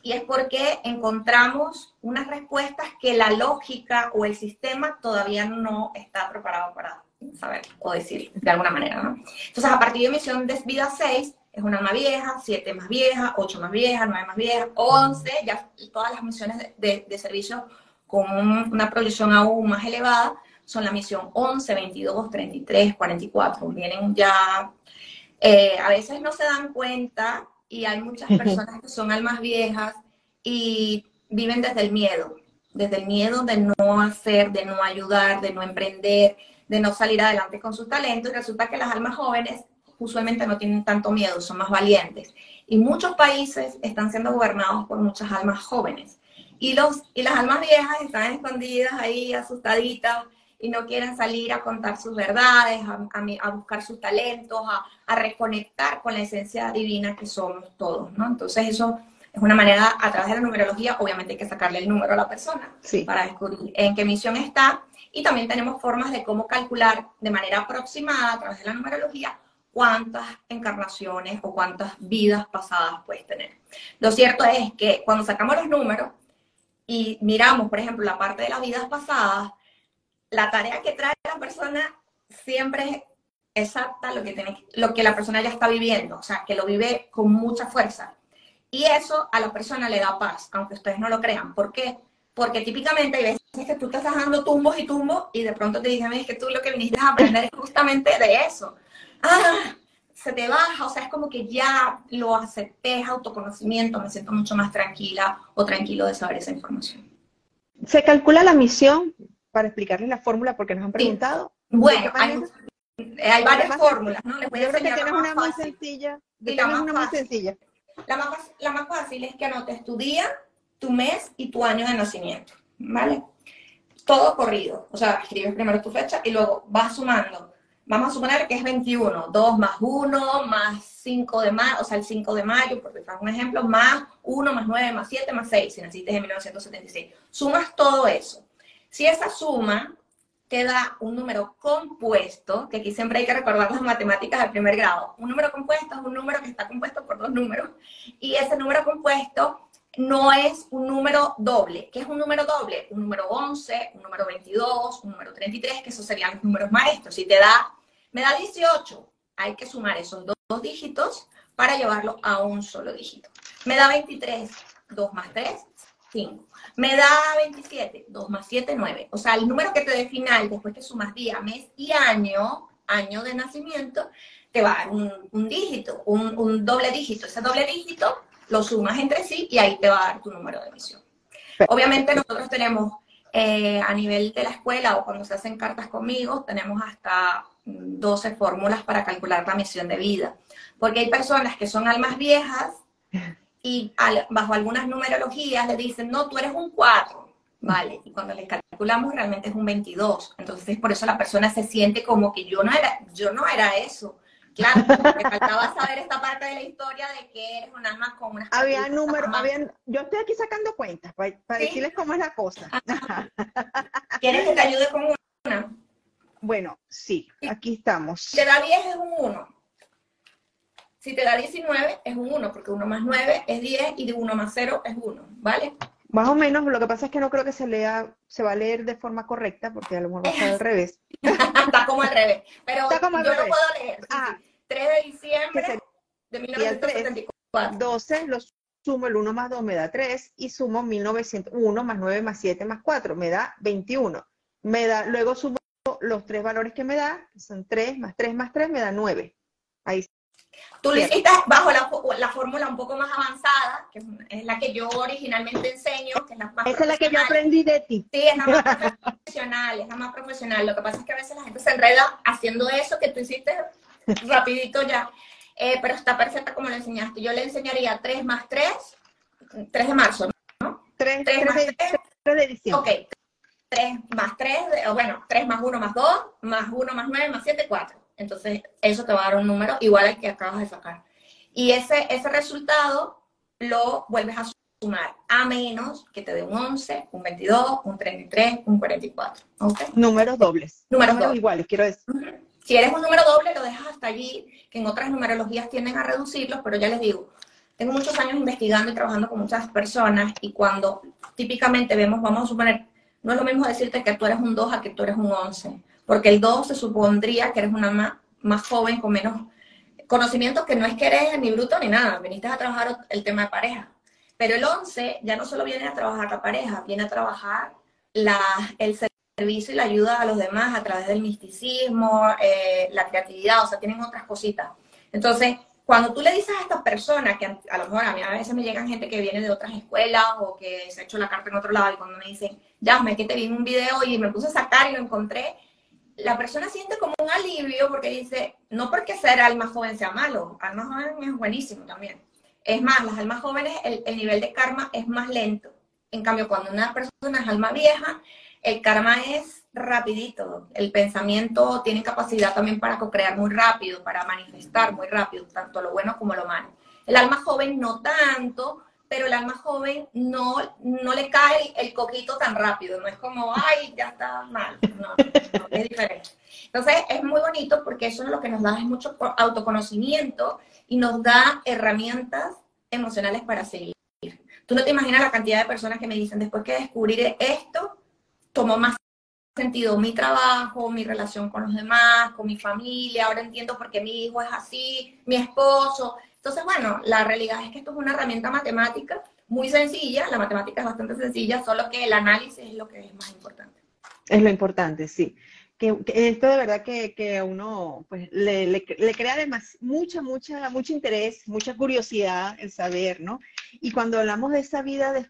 y es porque encontramos unas respuestas que la lógica o el sistema todavía no está preparado para saber o decir de alguna manera. Entonces, a partir de misión de vida 6, es una alma vieja, siete más vieja, ocho más vieja, nueve más vieja, once, ya todas las misiones de, servicio con una proyección aún más elevada son la misión 11, 22, 33, 44. Vienen ya, eh, a veces no se dan cuenta y hay muchas personas que son almas viejas y viven desde el miedo, desde el miedo de no hacer, de no ayudar, de no emprender, de no salir adelante con sus talentos. Y resulta que las almas jóvenes usualmente no tienen tanto miedo, son más valientes. Y muchos países están siendo gobernados por muchas almas jóvenes. Y, los, y las almas viejas están escondidas ahí, asustaditas, y no quieren salir a contar sus verdades, a, buscar sus talentos, a, reconectar con la esencia divina que somos todos, ¿no? Entonces eso es una manera, a través de la numerología, obviamente hay que sacarle el número a la persona para descubrir en qué misión está. Y también tenemos formas de cómo calcular de manera aproximada a través de la numerología cuántas encarnaciones o cuántas vidas pasadas puedes tener. Lo cierto es que cuando sacamos los números y miramos, por ejemplo, la parte de las vidas pasadas, la tarea que trae la persona siempre es exacta lo que, tiene, lo que la persona ya está viviendo, o sea, que lo vive con mucha fuerza. Y eso a la persona le da paz, aunque ustedes no lo crean. ¿Por qué? Porque típicamente hay veces que tú estás dando tumbos y tumbos y de pronto te dicen, es que tú lo que viniste a aprender es justamente de eso ah, se te baja, o sea, es como que ya lo acepté, es autoconocimiento, me siento mucho más tranquila o tranquilo de saber esa información. ¿Se calcula la misión? Para explicarles la fórmula, porque nos han preguntado. Bueno, hay, varias fórmulas, ¿no? Les voy a creo que tienes una muy sencilla. Tienes una muy sencilla. La más, la más fácil es que anotes tu día, tu mes y tu año de nacimiento, ¿vale? Todo corrido. O sea, escribes primero tu fecha y luego vas sumando vamos a suponer que es 21, 2 más 1, más 5 de mayo, o sea, el 5 de mayo, por decir un ejemplo, más 1, más 9, más 7, más 6, si naciste en 1976. Sumas todo eso. Si esa suma que da un número compuesto, que aquí siempre hay que recordar las matemáticas del primer grado. Un número compuesto es un número que está compuesto por dos números y ese número compuesto no es un número doble. ¿Qué es un número doble? Un número 11, un número 22, un número 33, que esos serían los números maestros. Si te da, me da 18, hay que sumar esos dos, dos dígitos para llevarlo a un solo dígito. Me da 23, 2 más 3, 5. Me da 27, 2 más 7, 9. O sea, el número que te dé final, después que sumas día, mes y año, año de nacimiento, te va a dar un, dígito, un, un, doble dígito. Ese doble dígito lo sumas entre sí y ahí te va a dar tu número de emisión. Obviamente nosotros tenemos eh, a nivel de la escuela o cuando se hacen cartas conmigo, tenemos hasta 12 fórmulas para calcular la misión de vida. Porque hay personas que son almas viejas y bajo algunas numerologías le dicen, no, tú eres un 4, ¿vale? Y cuando le calculamos realmente es un 22. Entonces, por eso la persona se siente como que yo no era, yo no era eso. Claro, me faltaba saber esta parte de la historia de que eres un alma con unas Había números, habían, yo estoy aquí sacando cuentas para, decirles cómo es la cosa. ¿Quieres que te ayude con una? Bueno, sí, aquí estamos. Si te da 10 es un 1. Si te da 19 es un 1, porque 1 más 9 es 10 y de 1 más 0 es 1, ¿vale? Más o menos, lo que pasa es que no creo que se lea, se va a leer de forma correcta, porque a lo mejor va a estar al revés. Está como al revés. Pero yo lo puedo leer. Ah, 3 de diciembre de 1974. 12, lo sumo el 1 más 2 me da 3 y sumo 1901 más 9 más 7 más 4 me da 21. Me da, luego sumo los tres valores que me da, que son 3 más 3 más 3, me da 9. Ahí Tú lo hiciste bajo la, la, fórmula un poco más avanzada, que es la que yo originalmente enseño, que es la más Esa es la que yo aprendí de ti. Sí, es la más profesional, es la más profesional. Lo que pasa es que a veces la gente se enreda haciendo eso que tú hiciste rapidito ya. Eh, pero está perfecta como lo enseñaste. Yo le enseñaría 3 más 3, 3 de marzo, ¿no? 3, 3 más 3, 3 de diciembre. Ok, 3 más 3, o bueno, 3 más 1 más 2, más 1 más 9 más 7, 4. Entonces, eso te va a dar un número igual al que acabas de sacar. Y ese, ese resultado lo vuelves a sumar, a menos que te dé un 11, un 22, un 33, un 44. ¿okay? Números dobles. Números, dobles. iguales, quiero decir. Si eres un número doble, lo dejas hasta allí, que en otras numerologías tienden a reducirlos, pero ya les digo, tengo muchos años investigando y trabajando con muchas personas y cuando típicamente vemos, vamos a suponer, no es lo mismo decirte que tú eres un 2 a que tú eres un 11, porque el 2 se supondría que eres una más, más joven con menos conocimientos, que no es que eres ni bruto ni nada, viniste a trabajar el tema de pareja. Pero el 11 ya no solo viene a trabajar la pareja, viene a trabajar la, el servicio y la ayuda a los demás a través del misticismo, eh, la creatividad, o sea, tienen otras cositas. Entonces, cuando tú le dices a esta persona, que a lo mejor a mí a veces me llegan gente que viene de otras escuelas o que se ha hecho la carta en otro lado y cuando me dicen, ya, me que te vi un video y me puse a sacar y lo encontré, la persona siente como un alivio porque dice, no porque ser alma joven sea malo, alma joven es buenísimo también. Es más, las almas jóvenes, el, el nivel de karma es más lento. En cambio, cuando una persona es alma vieja, el karma es rapidito. El pensamiento tiene capacidad también para co-crear muy rápido, para manifestar muy rápido, tanto lo bueno como lo malo. El alma joven no tanto, pero el alma joven no, no le cae el, coquito tan rápido, no es como, ay, ya está mal, no, es diferente. Entonces es muy bonito porque eso es lo que nos da es mucho autoconocimiento y nos da herramientas emocionales para seguir. Tú no te imaginas la cantidad de personas que me dicen, después que descubrir esto, tomó más sentido mi trabajo, mi relación con los demás, con mi familia, ahora entiendo por qué mi hijo es así, mi esposo. Entonces, bueno, la realidad es que esto es una herramienta matemática muy sencilla, la matemática es bastante sencilla, solo que el análisis es lo que es más importante. Es lo importante, sí. Que, esto de verdad que, que a uno pues, le, le, crea además mucha, mucha, mucho interés, mucha curiosidad el saber, ¿no? Y cuando hablamos de esa vida, de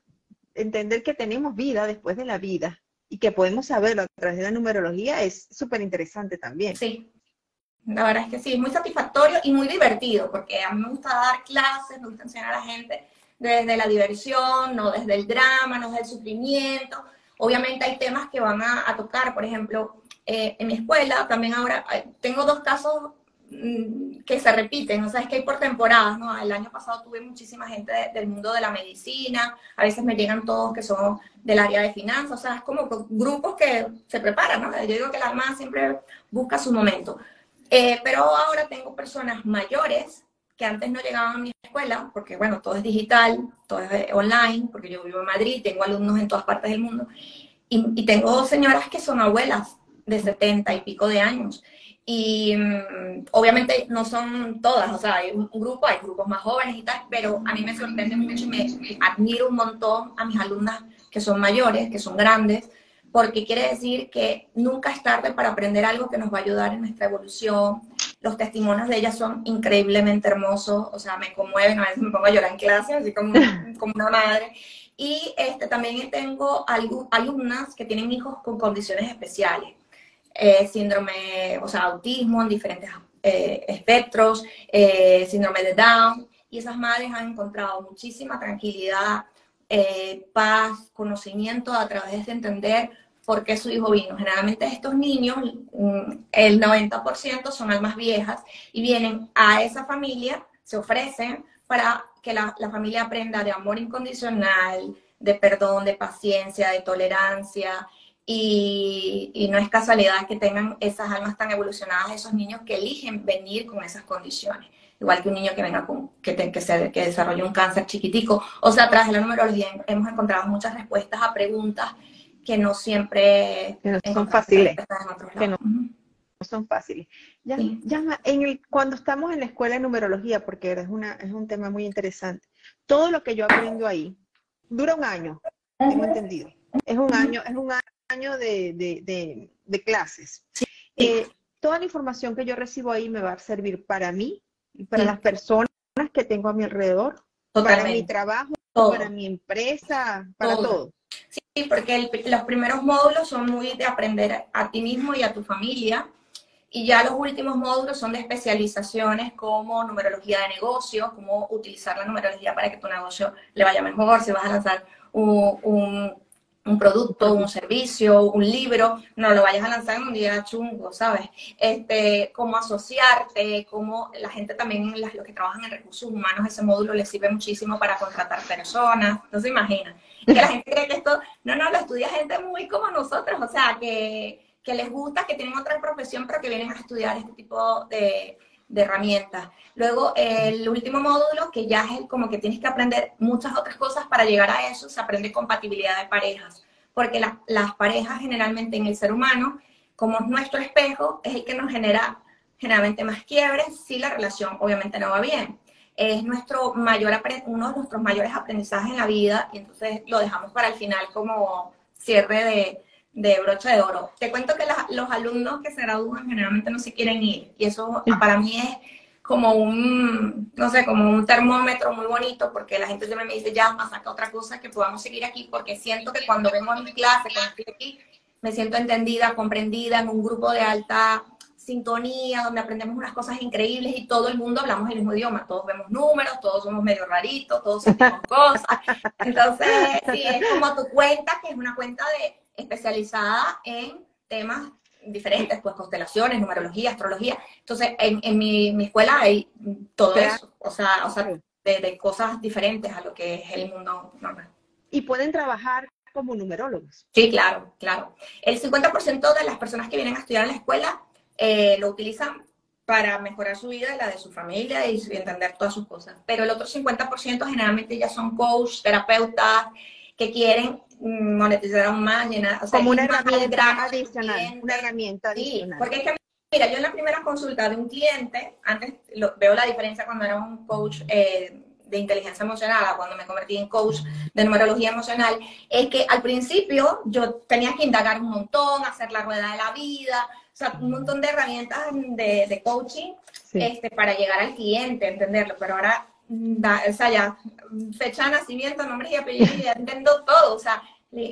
entender que tenemos vida después de la vida y que podemos saberlo a través de la numerología es súper interesante también. Sí, la verdad es que sí, es muy satisfactorio y muy divertido, porque a mí me gusta dar clases, me gusta enseñar a la gente desde la diversión, no desde el drama, no desde el sufrimiento. Obviamente hay temas que van a, tocar, por ejemplo, eh, en mi escuela también ahora tengo dos casos mm, que se repiten, o sea, es que hay por temporadas, ¿no? El año pasado tuve muchísima gente del mundo de la medicina, a veces me llegan todos que son del área de finanzas, o sea, es como grupos que se preparan, ¿no? Yo digo que la Armada siempre busca su momento. Eh, pero ahora tengo personas mayores que antes no llegaban a mi escuela, porque bueno, todo es digital, todo es online, porque yo vivo en Madrid, tengo alumnos en todas partes del mundo, y, y tengo señoras que son abuelas de 70 y pico de años. Y mm, obviamente no son todas, o sea, hay un, grupo, hay grupos más jóvenes y tal, pero a mí me sorprende mucho y me, admiro un montón a mis alumnas que son mayores, que son grandes, porque quiere decir que nunca es tarde para aprender algo que nos va a ayudar en nuestra evolución. Los testimonios de ellas son increíblemente hermosos, o sea, me conmueven, a veces me pongo a llorar en clase, así como, como una madre. Y este, también tengo alumnas que tienen hijos con condiciones especiales eh, síndrome, o sea, autismo en diferentes eh, espectros, eh, síndrome de Down, y esas madres han encontrado muchísima tranquilidad, paz, conocimiento a través de entender por qué su hijo vino. Generalmente estos niños, mm, el 90% son almas viejas y vienen a esa familia, se ofrecen para que la, la familia aprenda de amor incondicional, de perdón, de paciencia, de tolerancia, y, no es casualidad que tengan esas almas tan evolucionadas, esos niños que eligen venir con esas condiciones. Igual que un niño que venga con, que, que, se, que desarrolle un cáncer chiquitico. O sea, de la numerología hemos encontrado muchas respuestas a preguntas que no siempre son fáciles. Que no, son fáciles. Ya, en el, cuando estamos en la escuela de numerología, porque es, una, es un tema muy interesante, todo lo que yo aprendo ahí dura un año, tengo entendido. Es un año, es un año año de, clases. Eh, toda la información que yo recibo ahí me va a servir para mí y para las personas que tengo a mi alrededor, para mi trabajo, para mi empresa, para todo. Sí, porque los primeros módulos son muy de aprender a ti mismo y a tu familia. Y ya los últimos módulos son de especializaciones como numerología de negocio, cómo utilizar la numerología para que tu negocio le vaya mejor, si vas a lanzar un, un producto, un servicio, un libro, no lo vayas a lanzar en un día chungo, ¿sabes? Este, cómo asociarte, cómo la gente también, los que trabajan en recursos humanos, ese módulo les sirve muchísimo para contratar personas, no se imagina. Que la gente cree que esto, no, no, lo estudia gente muy como nosotros, o sea, que, que les gusta, que tienen otra profesión, pero que vienen a estudiar este tipo de, de herramientas. Luego, el último módulo, que ya es el, como que tienes que aprender muchas otras cosas para llegar a eso, se aprende compatibilidad de parejas. Porque las parejas generalmente en el ser humano, como es nuestro espejo, es el que nos genera generalmente más quiebres si la relación obviamente no va bien. Es nuestro mayor, uno de nuestros mayores aprendizajes en la vida y entonces lo dejamos para el final como cierre de, de brocha de oro. Te cuento que los alumnos que se gradúan generalmente no se quieren ir y eso para mí es como un, no sé, como un termómetro muy bonito porque la gente siempre me dice, ya, más saca otra cosa que podamos seguir aquí porque siento que cuando vengo a mi clase, cuando estoy aquí, me siento entendida, comprendida en un grupo de alta sintonía, donde aprendemos unas cosas increíbles y todo el mundo hablamos el mismo idioma, todos vemos números, todos somos medio raritos, todos sentimos cosas. Entonces, sí, es como tu cuenta, que es una cuenta de especializada en temas diferentes, pues constelaciones, numerología, astrología. Entonces, en, en mi, mi, escuela hay todo eso, o sea, o sea de, de, cosas diferentes a lo que es el mundo normal. ¿Y pueden trabajar como numerólogos? Sí, claro, claro. El 50% de las personas que vienen a estudiar en la escuela eh, lo utilizan para mejorar su vida y la de su familia y entender todas sus cosas. Pero el otro 50% generalmente ya son coach, terapeutas, que quieren monetizar aún más, llenar, o sea, como una herramienta adicional, una herramienta adicional. porque es que, mira, yo en la primera consulta de un cliente, antes veo la diferencia cuando era un coach eh, de inteligencia emocional, cuando me convertí en coach de numerología emocional, es que al principio yo tenía que indagar un montón, hacer la rueda de la vida, o sea, un montón de herramientas de, de coaching este, para llegar al cliente, entenderlo, pero ahora da, o sea, ya, fecha de nacimiento, nombre y apellido, ya entiendo todo, o sea,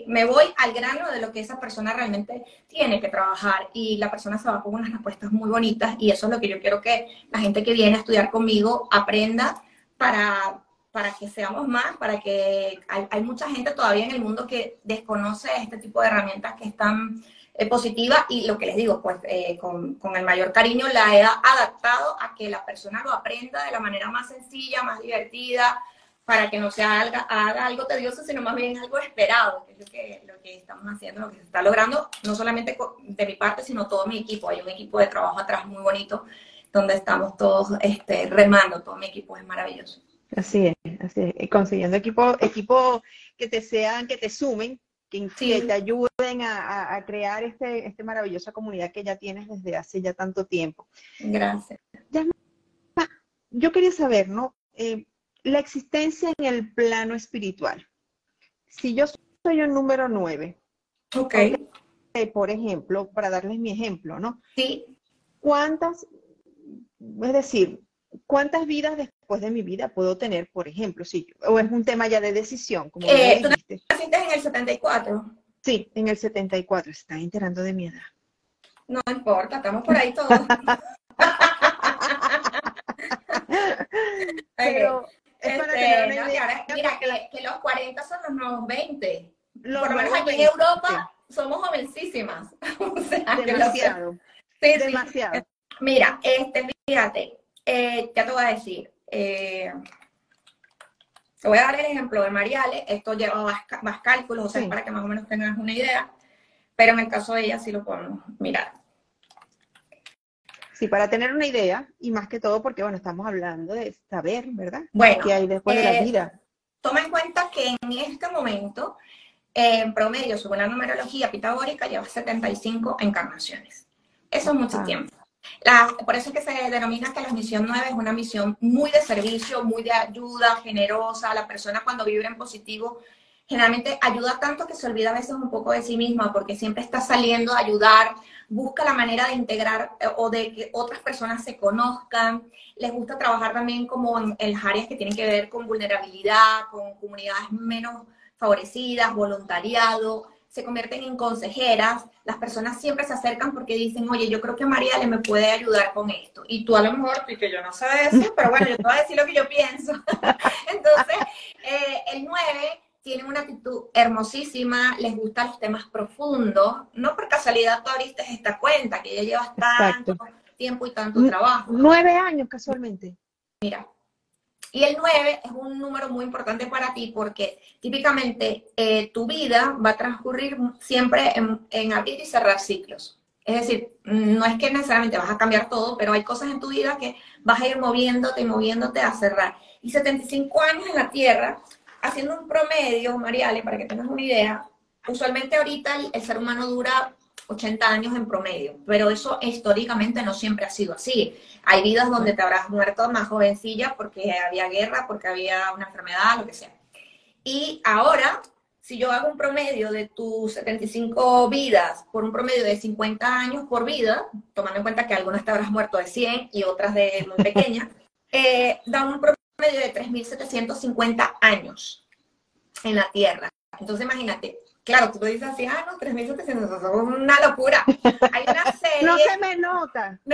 me voy al grano de lo que esa persona realmente tiene que trabajar y la persona se va con unas respuestas muy bonitas y eso es lo que yo quiero que la gente que viene a estudiar conmigo aprenda para, para que seamos más, para que hay, hay mucha gente todavía en el mundo que desconoce este tipo de herramientas que están eh, positiva y lo que les digo, pues eh, con, con, el mayor cariño la he adaptado a que la persona lo aprenda de la manera más sencilla, más divertida, para que no se haga, haga algo tedioso, sino más bien algo esperado, que es lo que, lo que estamos haciendo, lo que se está logrando, no solamente de mi parte, sino todo mi equipo. Hay un equipo de trabajo atrás muy bonito, donde estamos todos este, remando, todo mi equipo es maravilloso. Así es, así es. Consiguiendo equipo, equipo que te sean, que te sumen, que, te ayuden a, crear este, este maravillosa comunidad que ya tienes desde hace ya tanto tiempo. Gracias. yo quería saber, ¿no? Eh, la existencia en el plano espiritual. Si yo soy un número nueve, ok. por ejemplo, para darles mi ejemplo, ¿no? Sí. ¿Cuántas, es decir, cuántas vidas después de mi vida puedo tener, por ejemplo, si, o es un tema ya de decisión, como eh, ¿Tú naciste en el 74? Sí, en el 74, se está enterando de mi edad. No importa, estamos por ahí todos. Pero, este, mira, que, los 40 son los nuevos 20. Por lo menos aquí en Europa somos jovencísimas. demasiado. Sí, demasiado. Mira, este, fíjate, eh, ya te voy a decir. Eh, te voy a dar el ejemplo de Mariale. Esto lleva más, cálculos, o sea, para que más o menos tengas una idea. Pero en el caso de ella sí lo podemos mirar. Sí, para tener una idea, y más que todo porque, bueno, estamos hablando de saber, ¿verdad? Bueno. ¿Qué hay después de la eh, vida? Toma en cuenta que en este momento, en promedio, según la numerología pitagórica, lleva 75 encarnaciones. Eso es mucho tiempo. Por eso es que se denomina que la misión 9 es una misión muy de servicio, muy de ayuda, generosa. La persona cuando vive en positivo generalmente ayuda tanto que se olvida a veces un poco de sí misma porque siempre está saliendo a ayudar, busca la manera de integrar eh, o de que otras personas se conozcan. Les gusta trabajar también como en, las áreas que tienen que ver con vulnerabilidad, con comunidades menos favorecidas, voluntariado. Se convierten en consejeras. Las personas siempre se acercan porque dicen, oye, yo creo que María le me puede ayudar con esto. Y tú a lo mejor, y que yo no sé eso, pero bueno, yo te voy a decir lo que yo pienso. Entonces, eh, el 9 tienen una actitud hermosísima, les gustan los temas profundos. No por casualidad tú abriste esta cuenta, que ya llevas tanto tiempo y tanto trabajo. Nueve años casualmente. Mira, y el nueve es un número muy importante para ti porque típicamente eh, tu vida va a transcurrir siempre en, en abrir y cerrar ciclos. Es decir, no es que necesariamente vas a cambiar todo, pero hay cosas en tu vida que vas a ir moviéndote y moviéndote a cerrar. Y 75 años en la Tierra haciendo un promedio, Mariale, para que tengas una idea, usualmente ahorita el, ser humano dura 80 años en promedio, pero eso históricamente no siempre ha sido así. Hay vidas donde te habrás muerto más jovencilla porque había guerra, porque había una enfermedad, lo que sea. Y ahora, si yo hago un promedio de tus 75 vidas por un promedio de 50 años por vida, tomando en cuenta que algunas te habrás muerto de 100 y otras de muy pequeñas, eh, da un promedio medio de 3.750 años en la Tierra. Entonces imagínate, claro, tú lo dices así, ah, no, 3.700, es una locura. Hay una serie... no se me nota.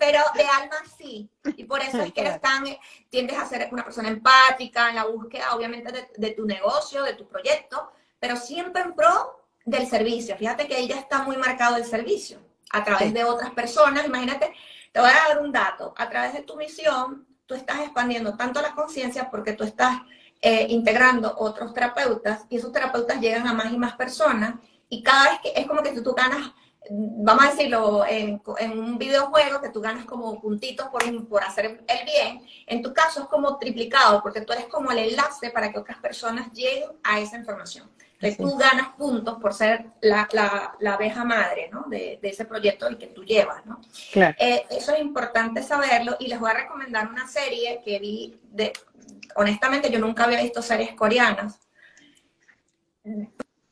pero de alma sí. Y por eso es que eres tan, tiendes a ser una persona empática en la búsqueda, obviamente, de, tu negocio, de tu proyecto, pero siempre en pro del servicio. Fíjate que ella está muy marcado el servicio a través de otras personas. Imagínate, te voy a dar un dato. A través de tu misión, tú estás expandiendo tanto la conciencia porque tú estás eh, integrando otros terapeutas y esos terapeutas llegan a más y más personas y cada vez que es como que tú, ganas, vamos a decirlo, en, un videojuego que tú ganas como puntitos por, por hacer el bien, en tu caso es como triplicado porque tú eres como el enlace para que otras personas lleguen a esa información que tú ganas puntos por ser la, la, abeja madre ¿no? de, de, ese proyecto y que tú llevas. ¿no? Claro. Eh, eso es importante saberlo y les voy a recomendar una serie que vi, de, honestamente yo nunca había visto series coreanas.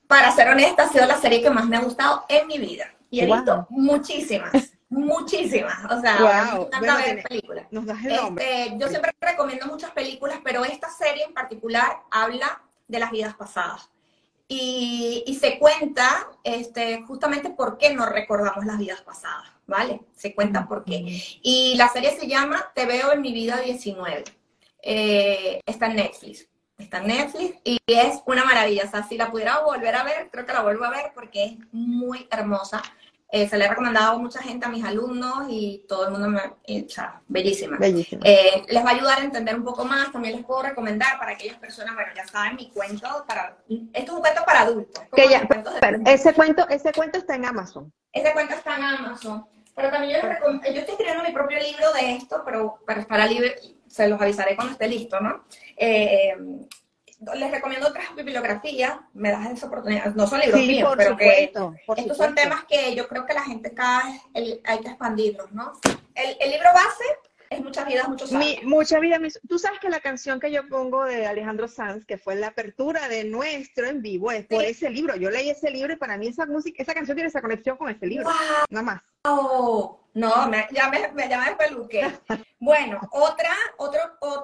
Para ser honesta, ha sido la serie que más me ha gustado en mi vida. Y he visto muchísimas, muchísimas. O sea, me encanta ver películas. Este, yo siempre recomiendo muchas películas, pero esta serie en particular habla de las vidas pasadas y, se cuenta este, justamente por qué no recordamos las vidas pasadas, ¿vale? Se cuenta por qué. Y la serie se llama Te veo en mi vida 19. Eh, está en Netflix. está en Netflix y es una maravilla. O sea, si la pudiera volver a ver, creo que la vuelvo a ver porque es muy hermosa. Eh, se le he recomendado a mucha gente, a mis alumnos y todo el mundo me... o sea, bellísima. Bellísima. Eh, les va a ayudar a entender un poco más. También les puedo recomendar para aquellas personas, bueno, ya saben, mi cuento para... Esto es un cuento para adultos. Que ya, pero ese cuento, ese cuento está en Amazon. ese cuento está en Amazon. Pero también yo, les recom- yo estoy escribiendo mi propio libro de esto, pero para estar libre, se los avisaré cuando esté listo, ¿no? Les recomiendo otras bibliografías, me das esa oportunidad. No son libros Sí, míos, por pero que supuesto. por estos son temas que yo creo que la gente cada vez el- hay que expandirlos, ¿no? El, el libro base es Muchas vidas, muchos Mi, mucha vida. mis- Tú sabes que la canción que yo pongo de Alejandro Sanz, que fue la apertura de nuestro en vivo, es por Sí. ese libro. Yo leí ese libro y para mí esa música, esa canción tiene esa conexión con ese libro. Nada más. ¡Wow! No, me, ya me, me, ya me peluqué. Bueno, otra, otro,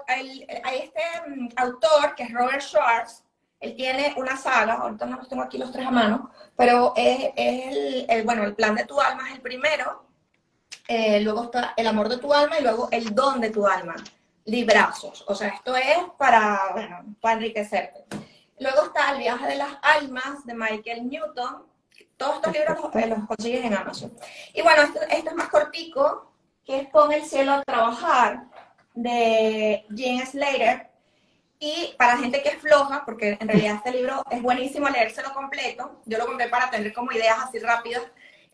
el- hay este mm, autor que es Robert Schwartz, él tiene una saga, ahorita no los tengo aquí los tres a mano, pero es, es el, el- bueno, el plan de tu alma es el primero, eh, luego está el amor de tu alma y luego el don de tu alma, librazos, o sea, esto es para, bueno, para enriquecerte. Luego está el viaje de las almas de Michael Newton, todos estos libros los, eh, los consigues en Amazon. Y bueno, este, este es más cortico, que es Pon el cielo a trabajar, de Jane Slater. Y para gente que es floja, porque en realidad este libro es buenísimo leérselo completo, yo lo compré para tener como ideas así rápidas,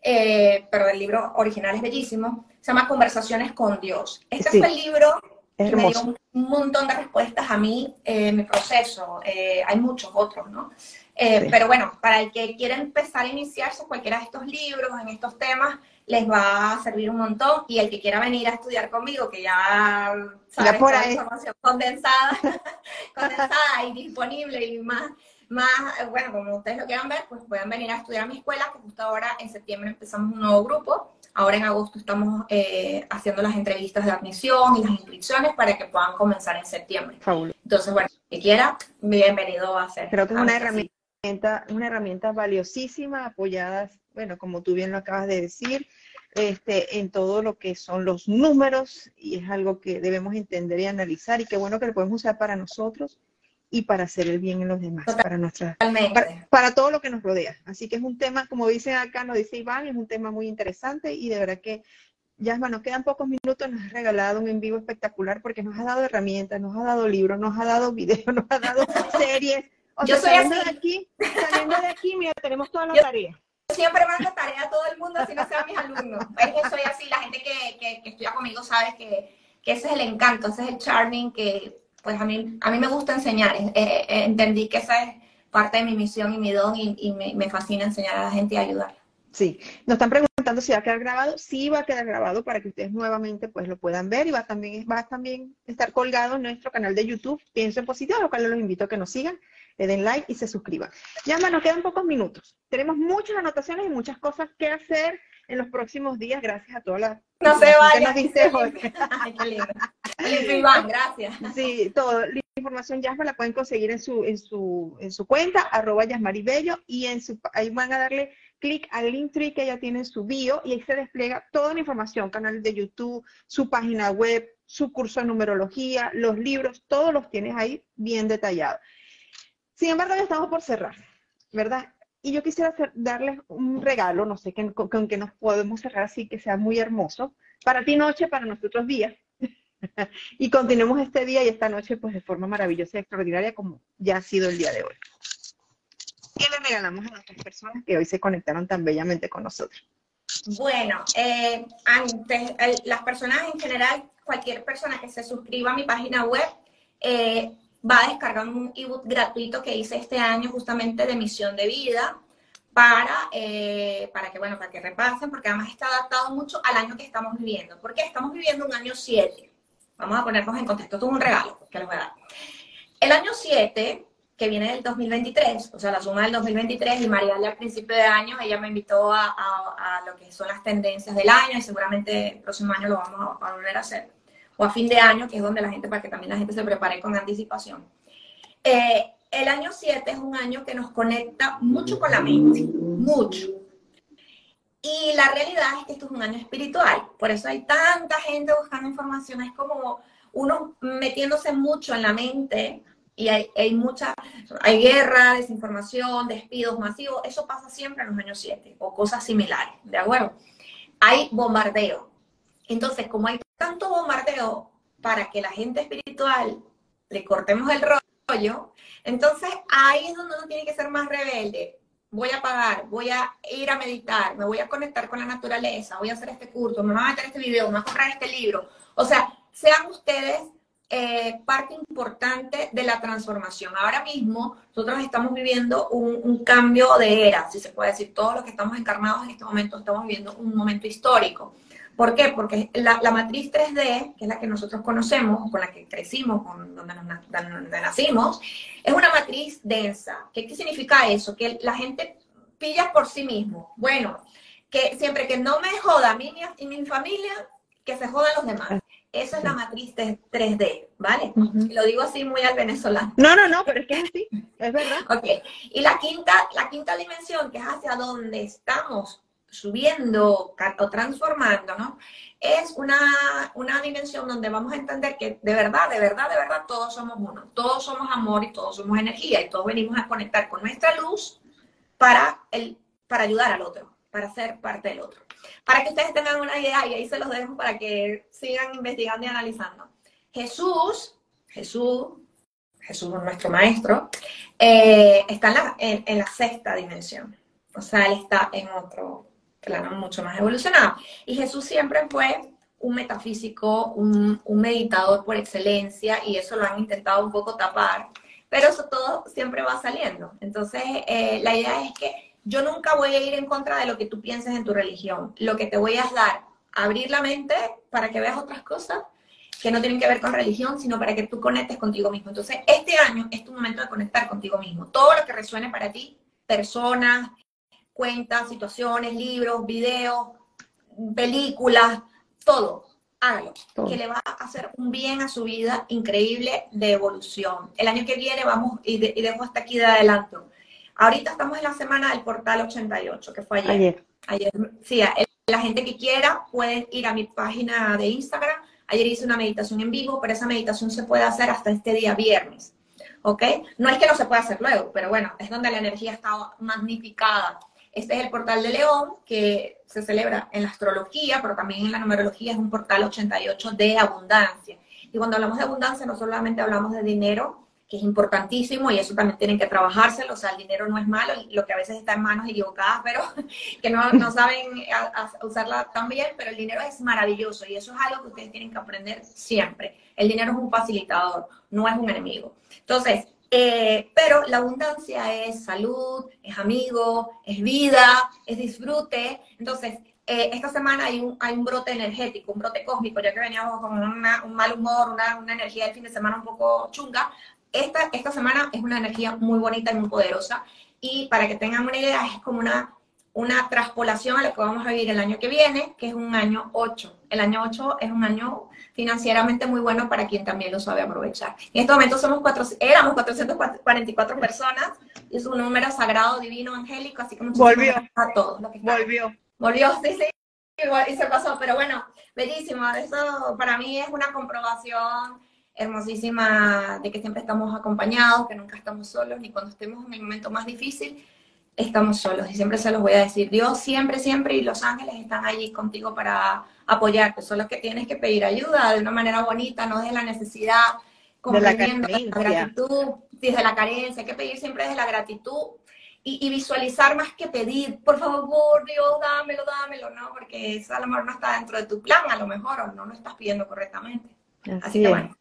eh, pero el libro original es bellísimo, se llama Conversaciones con Dios. Este Sí. fue el libro que me dio un, un montón de respuestas a mí eh, mi proceso. Eh, hay muchos otros, ¿no? Eh, Sí. Pero bueno, para el que quiera empezar a iniciarse cualquiera de estos libros, en estos temas, les va a servir un montón. Y el que quiera venir a estudiar conmigo, que ya sabe por toda la ahí. información condensada, condensada y disponible y más, más, eh, bueno, como ustedes lo quieran ver, pues pueden venir a estudiar a mi escuela, que justo ahora en septiembre empezamos un nuevo grupo. Ahora en agosto estamos eh, haciendo las entrevistas de admisión y las inscripciones para que puedan comenzar en septiembre. Fabuloso. Entonces, bueno, que quiera, bienvenido a hacer. Creo que es una cita. herramienta, una herramienta valiosísima, apoyadas, bueno, como tú bien lo acabas de decir, este, en todo lo que son los números, y es algo que debemos entender y analizar, y qué bueno que lo podemos usar para nosotros y para hacer el bien en los demás, para nuestra, Totalmente. para, para todo lo que nos rodea. Así que es un tema, como dicen acá, nos dice Iván, es un tema muy interesante y de verdad que, Yasma, nos quedan pocos minutos, nos has regalado un en vivo espectacular porque nos has dado herramientas, nos has dado libros, nos has dado videos, nos has dado series. O Yo sea, soy saliendo así. de aquí, saliendo de aquí, mira, tenemos todas las Yo- tareas. siempre mando tarea a todo el mundo, así no sean mis alumnos. Es que soy así, la gente que, que, que estudia conmigo sabe que, que ese es el encanto, ese es el charming que pues a mí, a mí me gusta enseñar. Eh, entendí que esa es parte de mi misión y mi don y, y me, fascina enseñar a la gente y ayudar. Sí, nos están preguntando si va a quedar grabado. Sí va a quedar grabado para que ustedes nuevamente pues lo puedan ver y va también, va a también estar colgado en nuestro canal de YouTube, Pienso en Positivo, a lo cual los invito a que nos sigan, le den like y se suscriban. Llama, nos quedan pocos minutos. Tenemos muchas anotaciones y muchas cosas que hacer en los próximos días, gracias a toda la No se vayan. nos diste hoy. Ay, qué lindo. Lindo, Iván, gracias. Sí, todo. La información Yasma la pueden conseguir en su, en su, en su cuenta, arroba Yasmaribello, y en su, ahí van a darle clic al link tree que ella tiene en su bio, y ahí se despliega toda la información, canal de YouTube, su página web, su curso de numerología, los libros, todos los tienes ahí bien detallados. Sin embargo, ya estamos por cerrar, ¿verdad? Y yo quisiera hacer- darles un regalo, no sé, que- con, con que nos podemos cerrar así, que sea muy hermoso, para ti noche, para nosotros día y continuemos este día y esta noche pues de forma maravillosa y extraordinaria como ya ha sido el día de hoy. ¿Qué le regalamos a nuestras personas que hoy se conectaron tan bellamente con nosotros? Bueno, eh, antes, las personas en general, cualquier persona que se suscriba a mi página web, eh, va a descargar un ebook gratuito que hice este año justamente de misión de vida para, eh, para que, bueno, para que repasen, porque además está adaptado mucho al año que estamos viviendo. Porque estamos viviendo un año 7. Vamos a ponernos en contexto. Esto es un regalo que les voy a dar. El año 7, que viene del 2023, o sea, la suma del 2023, y Mariale al principio de año, ella me invitó a, a- a lo que son las tendencias del año, y seguramente el próximo año lo vamos a, a volver a hacer. O a fin de año, que es donde la gente, para que también la gente se prepare con anticipación. Eh, el año 7 es un año que nos conecta mucho con la mente, mucho. Y la realidad es que esto es un año espiritual, por eso hay tanta gente buscando información, es como uno metiéndose mucho en la mente y hay, hay mucha, hay guerra, desinformación, despidos masivos, eso pasa siempre en los años 7 o cosas similares, ¿de acuerdo? Hay bombardeo. Entonces, como hay tanto bombardeo para que la gente espiritual le cortemos el rollo, entonces ahí es donde uno tiene que ser más rebelde. Voy a pagar, voy a ir a meditar, me voy a conectar con la naturaleza, voy a hacer este curso, me voy a meter este video, me voy a comprar este libro. O sea, sean ustedes eh, parte importante de la transformación. Ahora mismo nosotros estamos viviendo un, cambio de era, si se puede decir, todos los que estamos encarnados en este momento estamos viviendo un momento histórico. ¿Por qué? Porque la, matriz 3D, que es la que nosotros conocemos, con la que crecimos, con donde, nacimos, es una matriz densa. ¿Qué, ¿Qué significa eso? Que la gente pilla por sí mismo. Bueno, que siempre que no me joda a mí y mi familia, que se jodan los demás. Esa es la matriz 3D, ¿vale? Lo digo así muy al venezolano. No, no, no, pero es que es así, es verdad. ok, y la quinta, la quinta dimensión, que es hacia donde estamos subiendo o transformando, ¿no? Es una, una dimensión donde vamos a entender que de verdad, de verdad, de verdad, todos somos uno. Todos somos amor y todos somos energía y todos venimos a conectar con nuestra luz para, el, para ayudar al otro, para ser parte del otro para que ustedes tengan una idea, y ahí se los dejo para que sigan investigando y analizando. Jesús, Jesús, Jesús nuestro maestro, eh, está en la, sexta dimensión. O sea, él está en otro plano mucho más evolucionado. Y Jesús siempre fue un metafísico, un, meditador por excelencia, y eso lo han intentado un poco tapar, pero eso todo siempre va saliendo. Entonces, eh, la idea es que yo nunca voy a ir en contra de lo que tú pienses en tu religión. Lo que te voy a dar, abrir la mente para que veas otras cosas que no tienen que ver con religión, sino para que tú conectes contigo mismo. Entonces, este año es tu momento de conectar contigo mismo. Todo lo que resuene para ti, personas, cuentas, situaciones, libros, videos, películas, todo, hágalo, que le va a hacer un bien a su vida increíble de evolución. El año que viene vamos, y, y dejo hasta aquí de adelanto, Ahorita estamos en la semana del portal 88, que fue ayer. Ayer. sí, la gente que quiera puede ir a mi página de Instagram. Ayer hice una meditación en vivo, pero esa meditación se puede hacer hasta este día viernes. ¿Ok? No es que no se pueda hacer luego, pero bueno, es donde la energía está magnificada. Este es el portal de León, que se celebra en la astrología, pero también en la numerología, es un portal 88 de abundancia. Y cuando hablamos de abundancia, no solamente hablamos de dinero, que es importantísimo y eso también tienen que trabajárselo, o sea, el dinero no es malo, lo que a veces está en manos equivocadas, pero que no, no saben usarla tan bien, pero el dinero es maravilloso y eso es algo que ustedes tienen que aprender siempre. El dinero es un facilitador, no es un enemigo. Entonces, eh, pero la abundancia es salud, es amigo, es vida, es disfrute. Entonces, eh, esta semana hay un, hay un brote energético, un brote cósmico, ya que veníamos con un mal humor, una, una energía del fin de semana un poco chunga, esta, esta semana es una energía muy bonita y muy poderosa. Y para que tengan una idea, es como una, una traspolación a lo que vamos a vivir el año que viene, que es un año 8. El año 8 es un año financieramente muy bueno para quien también lo sabe aprovechar. En este momento somos cuatro, éramos 444 personas, y es un número sagrado, divino, angélico, así que Volvió. a todos. Volvió. Volvió, sí, sí, y se pasó, pero bueno, bellísimo. Eso para mí es una comprobación hermosísima de que siempre estamos acompañados, que nunca estamos solos, ni cuando estemos en el momento más difícil, estamos solos. Y siempre se los voy a decir, Dios siempre, siempre y los ángeles están allí contigo para apoyarte. Solo que tienes que pedir ayuda de una manera bonita, no desde la necesidad, comprendiendo la, la, gratitud, desde la carencia, hay que pedir siempre desde la gratitud. Y, y, visualizar más que pedir, por favor, Dios, dámelo, dámelo, ¿no? Porque eso a lo mejor no está dentro de tu plan, a lo mejor, o no lo estás pidiendo correctamente. Así, que bueno,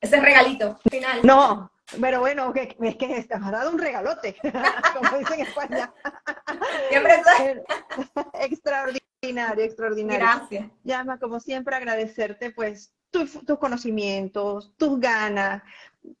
ese regalito final. No, pero bueno, es que te has dado un regalote, como dicen en España. Extraordinario, extraordinario. Gracias. Llama, como siempre, agradecerte pues tus, conocimientos, tus ganas.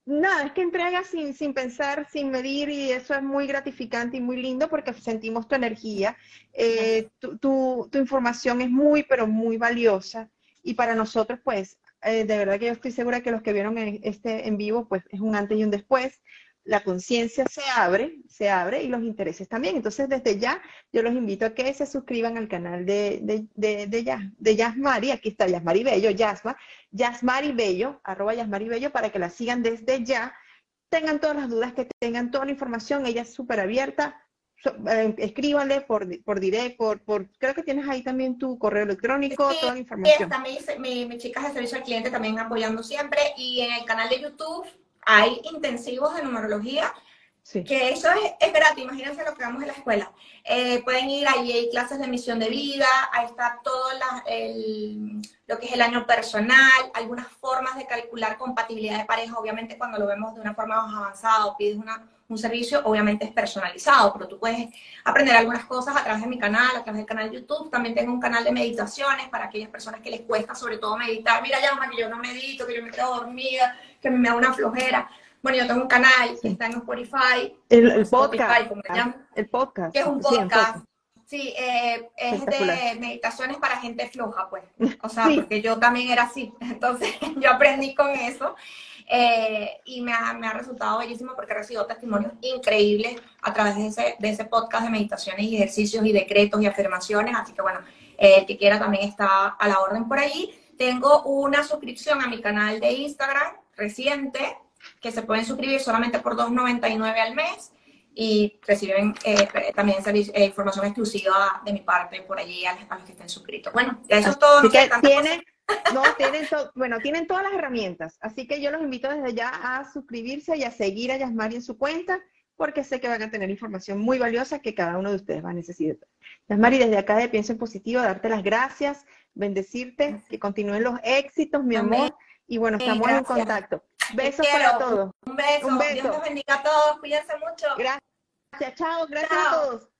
Nada, es que entregas sin, sin pensar, sin medir y eso es muy gratificante y muy lindo porque sentimos tu energía. Eh, tu, tu, tu información es muy, pero muy valiosa y para nosotros pues eh, de verdad que yo estoy segura que los que vieron este en vivo, pues es un antes y un después. La conciencia se abre, se abre y los intereses también. Entonces, desde ya, yo los invito a que se suscriban al canal de, de, de, de, de Yasmari. Aquí está Yasmari Bello, Yasma. Yasmari Bello, arroba Yasmari Bello, para que la sigan desde ya tengan todas las dudas, que tengan toda la información, ella es súper abierta, eh, escríbanle por, por direct, por, por, creo que tienes ahí también tu correo electrónico, toda la información. también mi, mis chicas de servicio al cliente también apoyando siempre y en el canal de YouTube hay intensivos de numerología que eso es, gratis, imagínense lo que vamos en la escuela. Eh, pueden ir, ahí hay clases de misión de vida, ahí está todo lo que es el año personal, algunas formas de calcular compatibilidad de pareja, obviamente cuando lo vemos de una forma más avanzada o pides un servicio, obviamente es personalizado, pero tú puedes aprender algunas cosas a través de mi canal, a través del canal de YouTube. También tengo un canal de meditaciones para aquellas personas que les cuesta sobre todo meditar. Mira, llama que yo no medito, que yo me quedo dormida, que me da una flojera bueno, yo tengo un canal que está en Spotify. El, podcast. El podcast. Que es un podcast. Sí, eh, es de meditaciones para gente floja, pues. O sea, porque yo también era así. Entonces, yo aprendí con eso. Eh, y me ha, me ha, resultado bellísimo porque he recibido testimonios increíbles a través de ese, de ese podcast de meditaciones y ejercicios y decretos y afirmaciones. Así que bueno, eh, el que quiera también está a la orden por ahí. Tengo una suscripción a mi canal de Instagram reciente, que se pueden suscribir solamente por $2.99 al mes y reciben eh, también eh, información exclusiva de mi parte por allí a, los que estén suscritos. Bueno, eso es todo. tienen, no, tienen bueno, tienen todas las herramientas, así que yo los invito desde ya a suscribirse y a seguir a Yasmari en su cuenta, porque sé que van a tener información muy valiosa que cada uno de ustedes va a necesitar. Yasmari, desde acá de Pienso en Positivo, darte las gracias, bendecirte, que continúen los éxitos, mi amor, y bueno, estamos en contacto. Besos para todos. Un beso. Un beso. Dios los bendiga a todos. Cuídense mucho. Gracias. Chao. Gracias a todos.